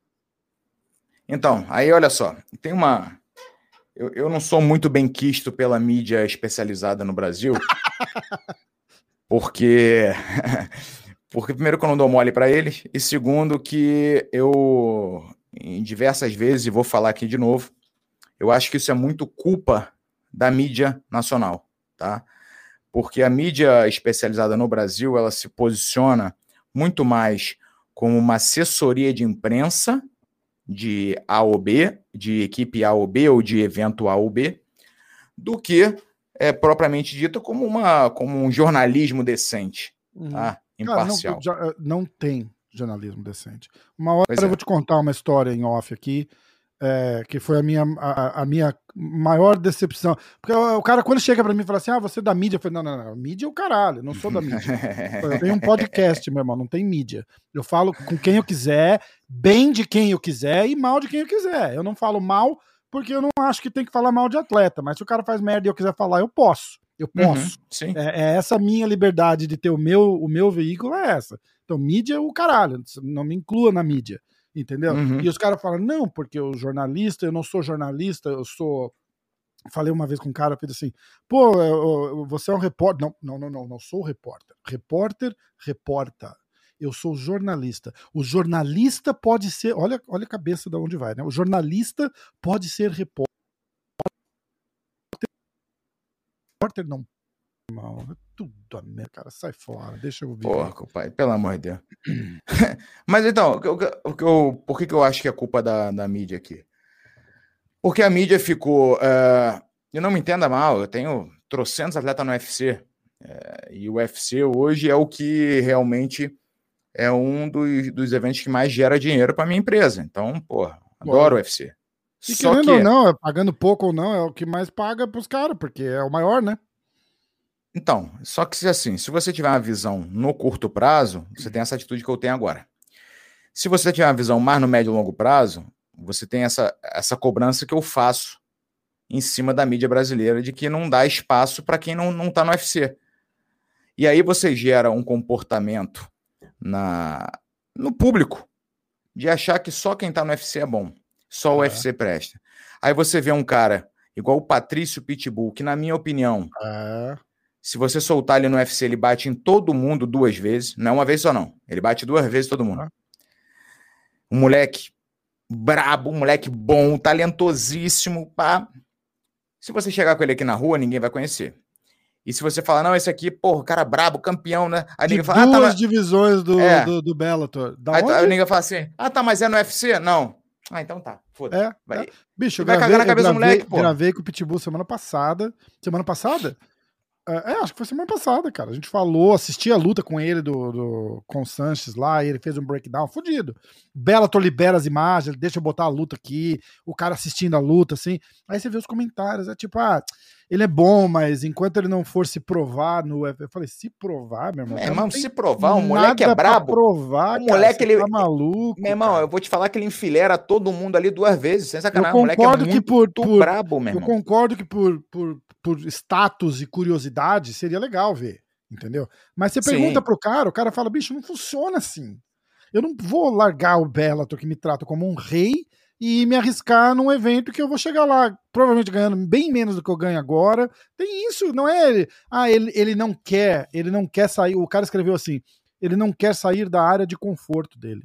Então, aí olha só, tem uma. Eu, eu não sou muito bem quisto pela mídia especializada no Brasil. porque porque primeiro que eu não dou mole para eles e segundo que eu em diversas vezes e vou falar aqui de novo, eu acho que isso é muito culpa da mídia nacional, tá? Porque a mídia especializada no Brasil, ela se posiciona muito mais como uma assessoria de imprensa de A ou B, de equipe A ou B ou de evento A ou B, do que é propriamente dita como, uma, como um jornalismo decente, uhum. tá? imparcial. Cara, não, eh, não, tem jornalismo decente. Uma hora eu é. vou te contar uma história em off aqui, é, que foi a minha, a, a, minha maior decepção. Porque o, cara, quando chega para mim e fala assim: Ah, você é da mídia, eu falei: Não, não, não, mídia é o caralho, não sou da mídia. eu tenho um podcast, meu irmão, não tem mídia. Eu falo com quem eu quiser, bem de quem eu quiser e mal de quem eu quiser. Eu não falo mal porque eu não acho que tem que falar mal de atleta, mas se o cara faz merda e eu quiser falar, eu posso. Eu uhum, posso. Uhum, é, é, essa minha liberdade de ter o meu, o meu veículo, é essa. Então, mídia é o caralho, não me inclua na mídia, entendeu? Uhum. E os caras falam, não, porque o jornalista, eu não sou jornalista, eu sou. Falei uma vez com um cara, fez assim, pô, você é um repórter. Não, não, não, não, não sou repórter. Repórter, reporta. Eu sou jornalista. O jornalista pode ser. Olha, olha a cabeça de onde vai, né? O jornalista pode ser repórter. Repórter não. Mal, tudo a merda, cara. Sai fora, deixa eu ver. Porco, pai, pelo amor de Deus. Mas então, o que eu, por que, que eu acho que é culpa da, da mídia aqui? Porque a mídia ficou. Uh, e não me entenda mal, eu tenho trocentos atletas no UFC. É, e o UFC hoje é o que realmente é um dos, dos eventos que mais gera dinheiro para minha empresa. Então, porra, adoro o UFC. E Só querendo que... ou não, é pagando pouco ou não, é o que mais paga para os caras, porque é o maior, né? Então, só que assim, se você tiver uma visão no curto prazo, você tem essa atitude que eu tenho agora. Se você tiver uma visão mais no médio e longo prazo, você tem essa, essa cobrança que eu faço em cima da mídia brasileira de que não dá espaço para quem não, não tá no UFC. E aí você gera um comportamento na no público de achar que só quem tá no UFC é bom, só o é. UFC presta. Aí você vê um cara igual o Patrício Pitbull, que na minha opinião, é. Se você soltar ele no UFC, ele bate em todo mundo duas vezes, não é uma vez só não, ele bate duas vezes todo mundo. Um moleque brabo, um moleque bom, talentosíssimo, pá. Se você chegar com ele aqui na rua, ninguém vai conhecer. E se você falar, não, esse aqui, porra, cara brabo, campeão, né? Aí ninguém fala, duas ah, tá, mas... divisões do, é. do, do, Bellator. Da aí, aí ninguém fala assim, ah, tá, mas é no UFC? Não. Ah, então tá, foda-se. É, vai... é. Bicho, eu vai gravei, cagar na cabeça gravei, do moleque, pô. gravei com o Pitbull semana passada. Semana passada? É, é, acho que foi semana passada, cara. A gente falou, assisti a luta com ele do, do com o Sanches lá, ele fez um breakdown fudido. Bellator libera as imagens, deixa eu botar a luta aqui, o cara assistindo a luta, assim. Aí você vê os comentários, é tipo, ah, ele é bom, mas enquanto ele não for se provar no Eu falei, se provar, meu irmão. Meu irmão, se provar, um moleque é brabo. provar, o moleque, cara, ele. Tá maluco. Meu irmão, cara. eu vou te falar que ele enfilera todo mundo ali duas vezes, sem sacanagem. Eu concordo o moleque é que por, por brabo, meu irmão. Eu concordo que por, por por status e curiosidade, seria legal ver, entendeu? Mas você pergunta Sim. pro cara, o cara fala, bicho, não funciona assim. Eu não vou largar o Bellator que me trata como um rei e me arriscar num evento que eu vou chegar lá, provavelmente ganhando bem menos do que eu ganho agora. Tem isso, não é ele. Ah, ele, ele não quer, ele não quer sair. O cara escreveu assim: ele não quer sair da área de conforto dele.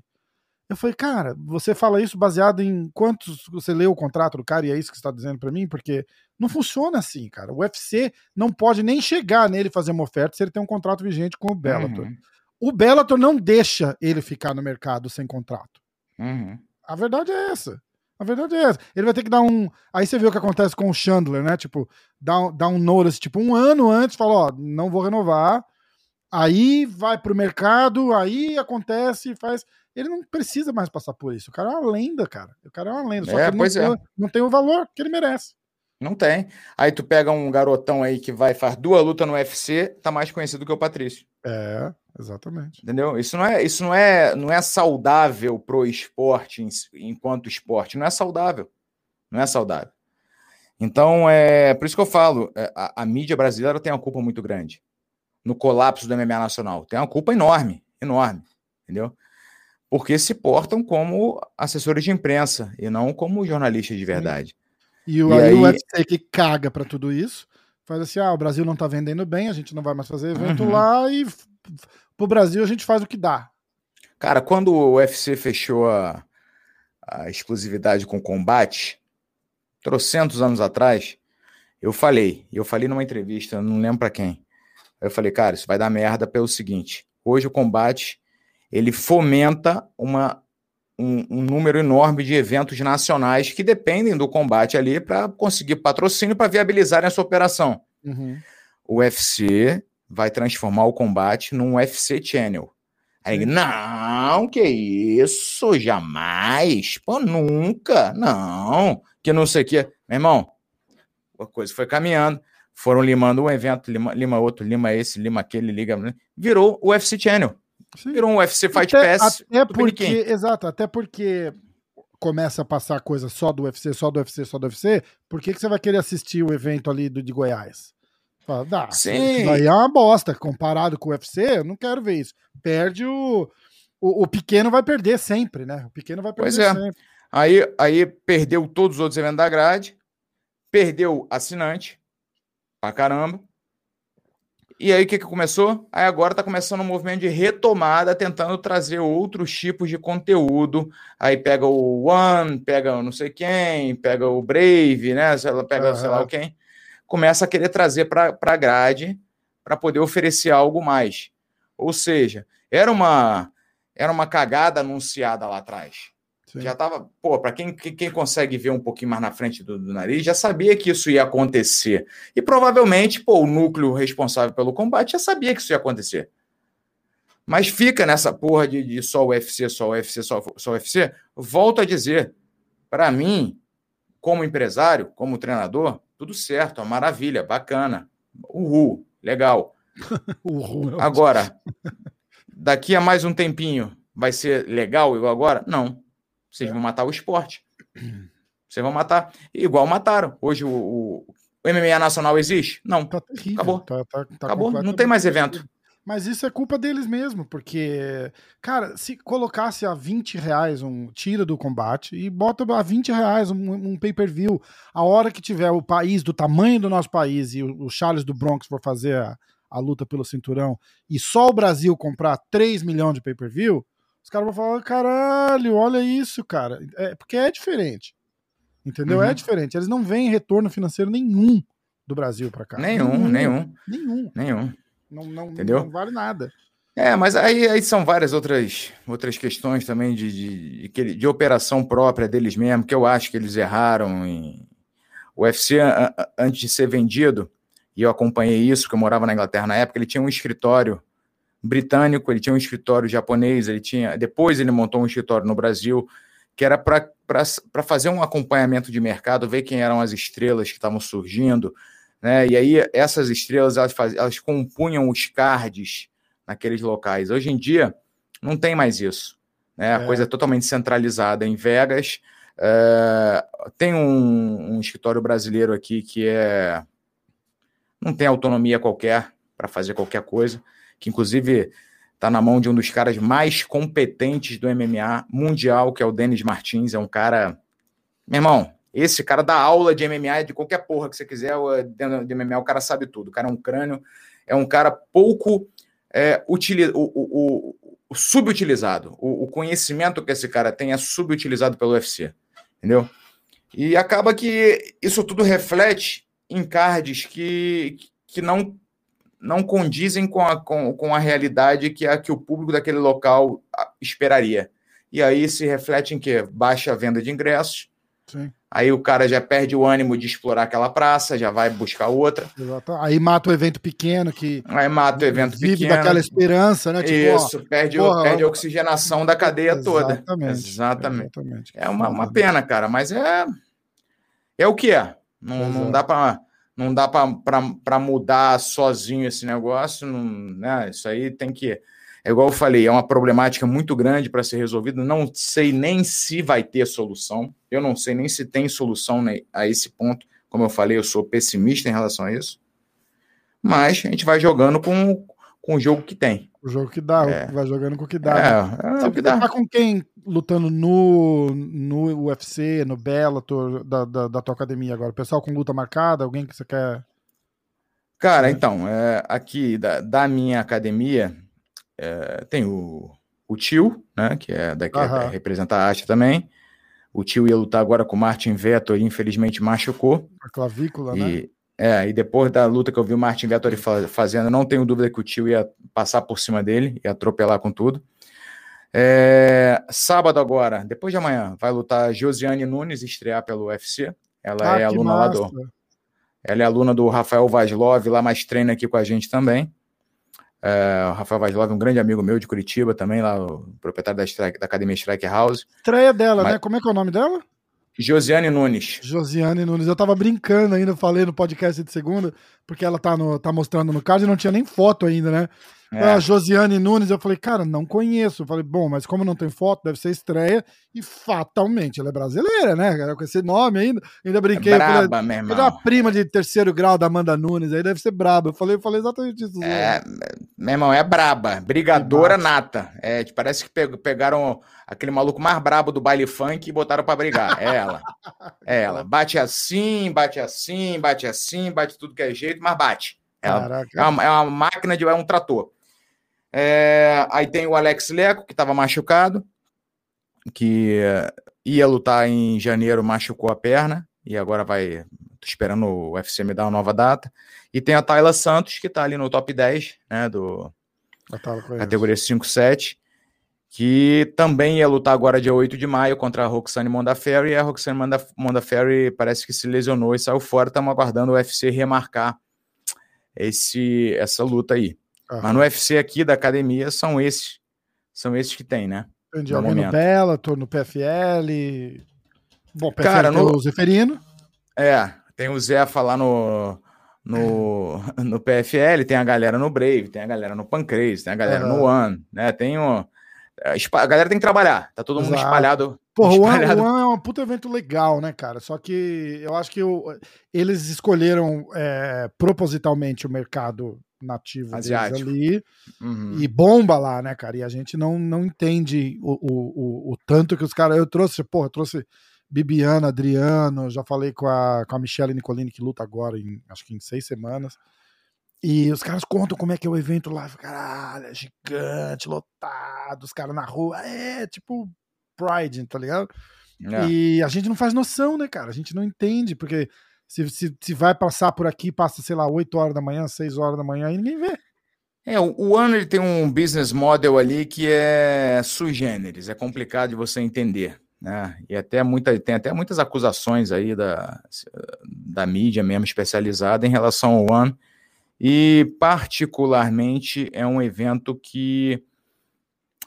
Eu falei, cara, você fala isso baseado em quantos você leu o contrato do cara e é isso que você está dizendo para mim? Porque não funciona assim, cara. O UFC não pode nem chegar nele fazer uma oferta se ele tem um contrato vigente com o Bellator. Uhum. O Bellator não deixa ele ficar no mercado sem contrato. Uhum. A verdade é essa. A verdade é essa. Ele vai ter que dar um. Aí você vê o que acontece com o Chandler, né? Tipo, dá um, dá um notice, tipo, um ano antes, fala: ó, não vou renovar. Aí vai pro mercado, aí acontece, faz ele não precisa mais passar por isso. O cara é uma lenda, cara. O cara é uma lenda. Só é, que ele não, é. não tem o valor que ele merece. Não tem. Aí tu pega um garotão aí que vai faz duas lutas no UFC, tá mais conhecido que o Patrício. É, exatamente. Entendeu? Isso não é, isso não é, não é saudável pro esporte enquanto esporte. Não é saudável. Não é saudável. Então, é por isso que eu falo, é, a, a mídia brasileira tem uma culpa muito grande no colapso do MMA nacional. Tem uma culpa enorme, enorme, entendeu? porque se portam como assessores de imprensa e não como jornalistas de verdade. E, o, e aí, o UFC que caga para tudo isso, faz assim: ah, o Brasil não tá vendendo bem, a gente não vai mais fazer evento uhum. lá e pro Brasil a gente faz o que dá. Cara, quando o UFC fechou a, a exclusividade com o combate, trocentos anos atrás, eu falei, eu falei numa entrevista, não lembro para quem. Eu falei, cara, isso vai dar merda pelo seguinte: hoje o combate ele fomenta uma, um, um, número enorme de eventos nacionais que dependem do combate ali para conseguir patrocínio para viabilizar essa operação. Uhum. O UFC vai transformar o combate num UFC Channel. Aí, não, que isso, jamais, pô, nunca, não, que não sei o que. Meu irmão, a coisa foi caminhando, foram limando um evento, lima, lima outro, lima esse, lima aquele, liga, virou o UFC Channel. Sim. Virou um UFC Fight até, Pass. Até porque, exato, até porque começa a passar coisa só do UFC, só do UFC, só do UFC, por que, que você vai querer assistir o evento ali do, de Goiás? Fala, dá, Sim. Isso aí é uma bosta. Comparado com o UFC, eu não quero ver isso. Perde o. O, o pequeno vai perder sempre, né? O pequeno vai perder pois é. sempre. Aí, aí perdeu todos os outros eventos da grade, perdeu assinante pra caramba. E aí o que, que começou? Aí agora está começando um movimento de retomada, tentando trazer outros tipos de conteúdo. Aí pega o One, pega não sei quem, pega o Brave, né? Pega uhum. sei lá quem. Começa a querer trazer para a grade para poder oferecer algo mais. Ou seja, era uma era uma cagada anunciada lá atrás. Sim. Já estava, pô, para quem, quem consegue ver um pouquinho mais na frente do, do, nariz, já sabia que isso ia acontecer. E provavelmente, pô, o núcleo responsável pelo combate já sabia que isso ia acontecer. Mas fica nessa porra de, de só o UFC, só o UFC, só, só o UFC. Volto a dizer, para mim, como empresário, como treinador, tudo certo, uma maravilha, bacana. Uhul, legal. Uhul, é Agora, daqui a mais um tempinho, vai ser legal igual agora? Não. Vocês vão matar o esporte. Vocês vão matar. Igual mataram. Hoje o, o, o MMA Nacional existe? Não. Tá terrível. Acabou. Tá, tá, tá Acabou. Não tem mais evento. Mas isso é culpa deles mesmo, porque, cara, se colocasse a 20 reais um tira do combate e bota a 20 reais um, um pay-per-view, a hora que tiver o país do tamanho do nosso país e o, o Charles do Bronx for fazer a, a luta pelo cinturão e só o Brasil comprar 3 milhões de pay-per-view, os caras vão falar, caralho, olha isso, cara. É, porque é diferente. Entendeu? É uhum. É diferente. Eles não veem retorno financeiro nenhum do Brasil para cá. Nenhum, nenhum. Nenhum. Nenhum. Não, não, Entendeu? não vale nada. É, mas aí, aí são várias outras, outras questões também de, de, de, de operação própria deles mesmo, que eu acho que eles erraram. Em... O UFC, antes de ser vendido, e eu acompanhei isso, porque eu morava na Inglaterra na época, ele tinha um escritório britânico, ele tinha um escritório japonês, ele tinha. Depois ele montou um escritório no Brasil, que era para fazer um acompanhamento de mercado, ver quem eram as estrelas que estavam surgindo. Né? E aí essas estrelas elas, faz, elas compunham os cards naqueles locais. Hoje em dia não tem mais isso. Né? A é. coisa é totalmente centralizada em Vegas. É, tem um, um escritório brasileiro aqui que é não tem autonomia qualquer para fazer qualquer coisa que inclusive está na mão de um dos caras mais competentes do MMA mundial, que é o Denis Martins. É um cara. Meu irmão, esse cara dá aula de MMA de qualquer porra que você quiser, dentro de MMA, o cara sabe tudo. O cara é um crânio, é um cara pouco é, o, o, o, subutilizado. O, o conhecimento que esse cara tem é subutilizado pelo UFC. Entendeu? E acaba que isso tudo reflete em cards que, que não não condizem com a, com, com a realidade que, a, que o público daquele local esperaria. E aí se reflete em que? Baixa a venda de ingressos. Sim. Aí o cara já perde o ânimo de explorar aquela praça, já vai buscar outra. Exato. Aí mata o evento pequeno que. Aí mata o evento vive pequeno. daquela esperança, né? Tipo, Isso, ó, perde, porra, perde a oxigenação da cadeia exatamente, toda. Exatamente. Exatamente. É uma, uma pena, cara, mas é. É o que é. Não, não dá para não dá para mudar sozinho esse negócio, não, né? Isso aí tem que. É igual eu falei, é uma problemática muito grande para ser resolvida. Não sei nem se vai ter solução. Eu não sei nem se tem solução a esse ponto. Como eu falei, eu sou pessimista em relação a isso. Mas a gente vai jogando com, com o jogo que tem. O jogo que dá, é. vai jogando com o que dá. É, né? é o que dá. Tá com quem lutando no, no UFC, no Bellator, da, da, da, tua academia agora? Pessoal com luta marcada? Alguém que você quer. Cara, então, é, aqui da, da minha academia é, tem o, o tio, né? Que é daqui, é, representa a arte também. O tio ia lutar agora com o Martin Vettori, infelizmente machucou. A clavícula, e, né? É, e depois da luta que eu vi o Martin Vettori fazendo, não tenho dúvida que o tio ia passar por cima dele, ia atropelar com tudo. É, sábado agora, depois de amanhã, vai lutar Josiane Nunes, estrear pelo UFC. Ela ah, é aluna lá do. Ela é aluna do Rafael Vaslov, lá mais treina aqui com a gente também. É, o Rafael Vaslov, um grande amigo meu de Curitiba também, lá, o proprietário da, Strike, da Academia Strike House. Estreia dela, Mas... né? Como é que é o nome dela? Josiane Nunes. Josiane Nunes. Eu tava brincando ainda, falei no podcast de segunda, porque ela tá, no, tá mostrando no card e não tinha nem foto ainda, né? É. A Josiane Nunes, eu falei, cara, não conheço. Eu falei, bom, mas como não tem foto, deve ser estreia. E fatalmente, ela é brasileira, né? Com esse nome ainda. Ainda brinquei. É braba, falei, meu irmão. É uma prima de terceiro grau da Amanda Nunes, aí deve ser braba. Eu falei, eu falei exatamente isso. É, meu irmão, é braba. Brigadora é nata. É, parece que pegaram aquele maluco mais brabo do baile funk e botaram para brigar. É ela. É ela. Bate assim, bate assim, bate assim, bate tudo que é jeito, mas bate. É, é, uma, é uma máquina de. É um trator. É, aí tem o Alex Leco, que estava machucado, que ia lutar em janeiro, machucou a perna, e agora vai. Tô esperando o UFC me dar uma nova data. E tem a Tayla Santos, que está ali no top 10, né? Do categoria 5-7 que também ia lutar agora dia 8 de maio contra a Roxane Mondaferri, e a Roxane Mondaferri parece que se lesionou e saiu fora, estamos aguardando o UFC remarcar esse, essa luta aí. Uhum. Mas no UFC aqui da academia são esses, são esses que tem, né? Entendi, no momento. no Bellator, no PFL... Bom, PFL Cara, no... o Zeferino. É, tem o Zefa lá no, no, no PFL, tem a galera no Brave, tem a galera no Pancrase, tem a galera uhum. no One, né? Tem o... É, a galera tem que trabalhar, tá todo mundo Exato. espalhado. Porra, espalhado. o One, é um puto evento legal, né, cara? Só que eu acho que eu, eles escolheram é, propositalmente o mercado nativo Asiático. ali uhum. e bomba lá, né, cara? E a gente não, não entende o, o, o, o tanto que os caras. Eu trouxe, porra, eu trouxe Bibiana, Adriano, já falei com a, com a Michelle Nicolini, que luta agora, em, acho que em seis semanas. E os caras contam como é que é o evento lá. Caralho, é gigante, lotado, os caras na rua. É tipo Pride, tá ligado? É. E a gente não faz noção, né, cara? A gente não entende, porque se, se, se vai passar por aqui, passa, sei lá, 8 horas da manhã, 6 horas da manhã, e ninguém vê. É, o, o ano ele tem um business model ali que é sui generis, é complicado de você entender. Né? E até muita, tem até muitas acusações aí da, da mídia mesmo especializada em relação ao ano e, particularmente, é um evento que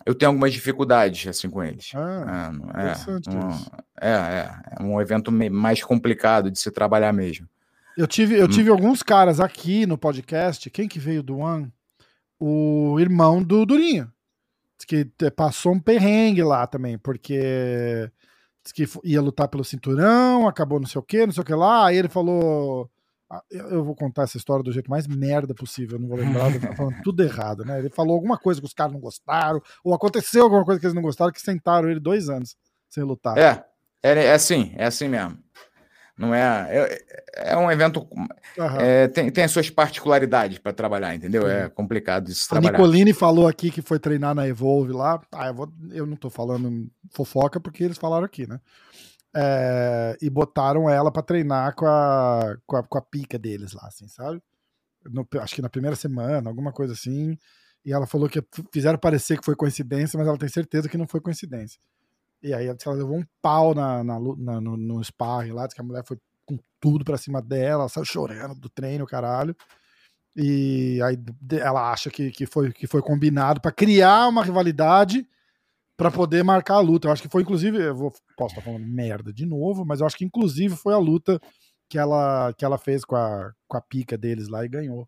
eu tenho algumas dificuldades assim com eles. Ah, é, é, é, é, é, um evento mais complicado de se trabalhar mesmo. Eu tive, eu hum. tive hum. alguns caras aqui no podcast. Quem que veio do One? O irmão do Durinho. Diz que passou um perrengue lá também, porque que ia lutar pelo cinturão, acabou não sei o que, não sei o que lá. Aí ele falou ah, eu vou contar essa história do jeito mais merda possível, não vou lembrar, eu falando tudo errado, né? Ele falou alguma coisa que os caras não gostaram, ou aconteceu alguma coisa que eles não gostaram, que sentaram ele dois anos sem lutar. É, é, é assim, é assim mesmo. Não é. É, é um evento. É, tem, tem as suas particularidades para trabalhar, entendeu? Sim. É complicado isso. A trabalhar. Nicolini falou aqui que foi treinar na Evolve lá. Ah, eu, vou, eu não tô falando fofoca porque eles falaram aqui, né? É, e botaram ela para treinar com a, com a, com, a, pica deles lá, assim, sabe? No, acho que na primeira semana, alguma coisa assim. E ela falou que fizeram parecer que foi coincidência, mas ela tem certeza que não foi coincidência. E aí ela, ela levou um pau na, na, na no, no sparring lá, que a mulher foi com tudo pra cima dela, saiu chorando do treino, caralho. E aí ela acha que, que, foi, que foi combinado para criar uma rivalidade para poder marcar a luta. Eu acho que foi inclusive, eu vou, posso estar falando merda de novo, mas eu acho que inclusive foi a luta que ela, que ela fez com a, com a pica deles lá e ganhou.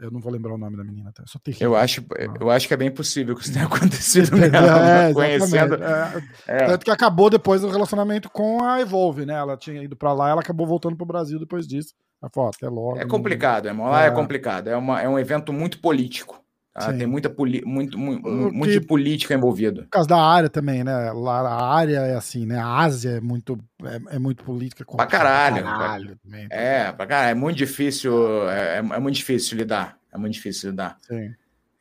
Eu não vou lembrar o nome da menina, tá? Só eu acho, eu acho que é bem possível que isso tenha acontecido nela, é, conhecendo. É, é. Tanto que acabou depois do relacionamento com a Evolve, né? Ela tinha ido para lá, ela acabou voltando pro Brasil depois disso. Ela falou, até logo. É complicado. Lá é, é complicado. É, uma, é um evento muito político. Ah, tem muita muito, muito, muito de política envolvida. Por causa da área também, né? Lá a área é assim, né? A Ásia é muito, é, é muito política. Pra caralho. Pra caralho pra, é, pra caralho. É muito difícil. É, é, é muito difícil lidar. É muito difícil lidar. Sim.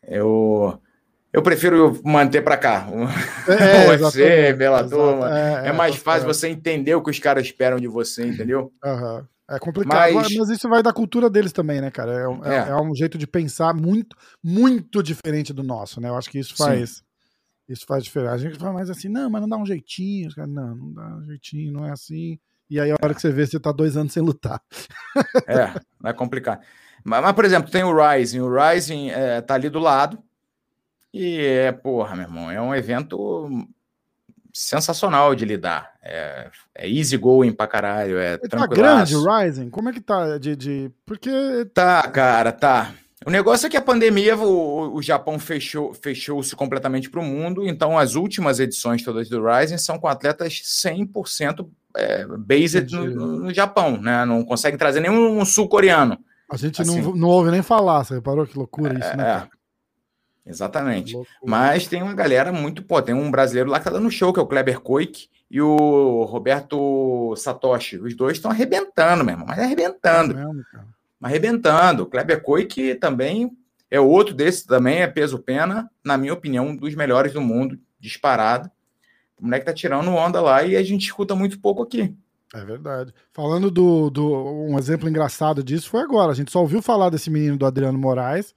Eu. Eu prefiro manter para cá. É, você, Belador. É, é, mais fácil você entender o que os caras esperam de você, entendeu? Aham. Uhum. É complicado, mas... mas... isso vai da cultura deles também, né, cara? É, é. é, um jeito de pensar muito, muito diferente do nosso, né? Eu acho que isso faz. Sim. Isso faz diferença. A gente fala mais assim, não, mas não dá um jeitinho. Não, não dá um jeitinho, não é assim. E aí, a hora que você vê, você tá dois anos sem lutar. é, é complicado. Mas, mas, por exemplo, tem o Rising. O Rising é, tá ali do lado. E é, porra, meu irmão, é um evento sensacional de lidar. É, é easy going pra caralho. É tá grande o Ryzen? Como é que tá? De, de... Porque. Tá, cara, tá. O negócio é que a pandemia, o, o Japão fechou, fechou-se completamente para o mundo, então as últimas edições todas do Ryzen são com atletas 100% é, based no, no, Japão, né? Não consegue trazer nenhum sul-coreano. A gente assim, não, não ouve nem falar, você reparou que loucura isso, né? Exatamente. Mas tem uma galera muito. Pô, tem um brasileiro lá que tá dando show, que é o Kleber Koik e o Roberto Satoshi. Os dois estão arrebentando mesmo, mas arrebentando. É mesmo, arrebentando. Kleber Coi, que também é outro desse, também é peso pena, na minha opinião, um dos melhores do mundo, disparado. O moleque tá tirando onda lá e a gente escuta muito pouco aqui. É verdade. Falando do, do. Um exemplo engraçado disso foi agora. A gente só ouviu falar desse menino do Adriano Moraes,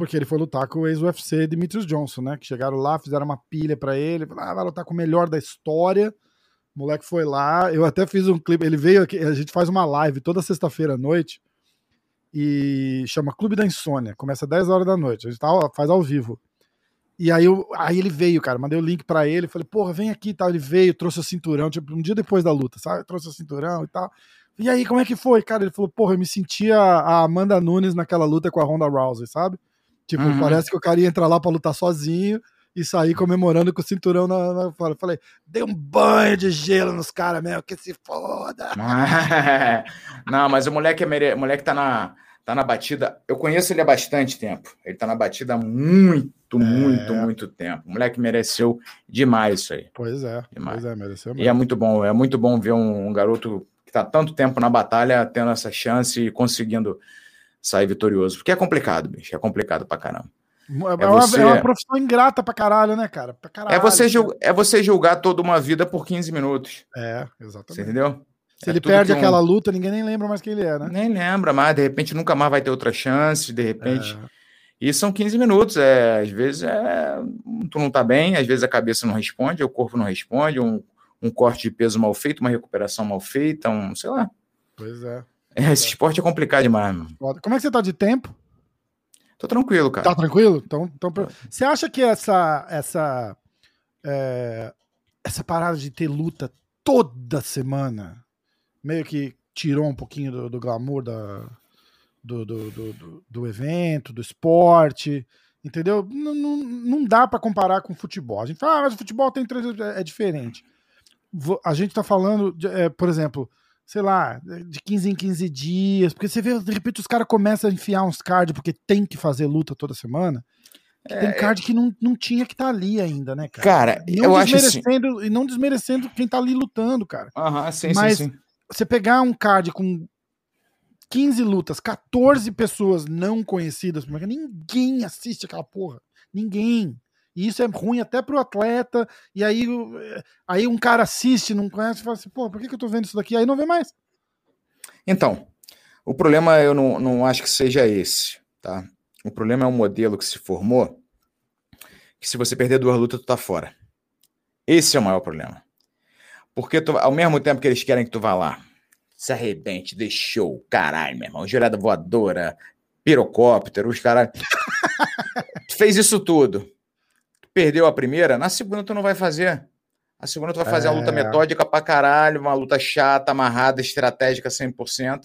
porque ele foi lutar com o ex-UFC Demetrius Johnson, né? Que chegaram lá, fizeram uma pilha para ele, ah, vai lutar com o melhor da história. O moleque foi lá, eu até fiz um clipe, ele veio aqui, a gente faz uma live toda sexta-feira à noite e chama Clube da Insônia, começa às 10 horas da noite, a gente tá, faz ao vivo. E aí, eu, aí ele veio, cara, mandei o link para ele, falei, porra, vem aqui e tal. Ele veio, trouxe o cinturão, tipo, um dia depois da luta, sabe? Trouxe o cinturão e tal. E aí, como é que foi, cara? Ele falou, porra, eu me sentia a Amanda Nunes naquela luta com a Ronda Rousey, sabe? Tipo, uhum. parece que o cara ia entrar lá pra lutar sozinho e sair comemorando com o cinturão na, na fora. Falei, dei um banho de gelo nos caras mesmo, que se foda. Não, mas o moleque, é mere... o moleque tá na tá na batida. Eu conheço ele há bastante tempo. Ele tá na batida há muito, é. muito, muito tempo. O moleque mereceu demais isso aí. Pois é, demais. Pois é, mereceu mesmo. E é muito bom, é muito bom ver um, um garoto que tá tanto tempo na batalha tendo essa chance e conseguindo sair vitorioso. Porque é complicado, bicho. É complicado pra caramba. É, é, você... uma, é uma profissão ingrata pra caralho, né, cara? Caralho, é, você julgar, é você julgar toda uma vida por 15 minutos. É, exatamente. Você entendeu? Se é ele perde aquela luta, ninguém nem lembra mais quem ele é, né? Nem lembra mais, de repente nunca mais vai ter outra chance, de repente. É. E são 15 minutos, é, às vezes é, tu não tá bem, às vezes a cabeça não responde, o corpo não responde, um, um corte de peso mal feito, uma recuperação mal feita, um, sei lá. Pois é. É esse esporte é complicado demais, mano. Como é que você tá de tempo? Tô tranquilo, cara. Tá tranquilo? Então, então você acha que essa essa é, essa parada de ter luta toda semana meio que tirou um pouquinho do, do glamour da, do, do, do, do, evento, do esporte, entendeu? Não, não, não dá para comparar com futebol. A gente fala, ah, mas o futebol tem três, é, é diferente. A gente tá falando, de, é, por exemplo, sei lá, de 15 em 15 dias, porque você vê, de repente, os caras começam a enfiar uns cards porque tem que fazer luta toda semana. É, tem card que não, não tinha que estar tá ali ainda, né, cara? Cara, eu acho assim... E não desmerecendo quem tá ali lutando, cara. Aham, sim, Mas, sim, sim você pegar um card com 15 lutas, 14 pessoas não conhecidas, ninguém assiste aquela porra. Ninguém. E isso é ruim até pro atleta. E aí, aí um cara assiste, não conhece, e fala assim, pô, por que, que eu tô vendo isso daqui? Aí não vê mais. Então, o problema eu não, não acho que seja esse, tá? O problema é o modelo que se formou, que se você perder duas lutas, tu tá fora. Esse é o maior problema. Porque tu, ao mesmo tempo que eles querem que tu vá lá, se arrebente, deixou, caralho, meu irmão, girada voadora, pirocóptero, os caras. fez isso tudo. Perdeu a primeira, na segunda tu não vai fazer. A segunda tu vai fazer é... uma luta metódica pra caralho, uma luta chata, amarrada, estratégica 100%,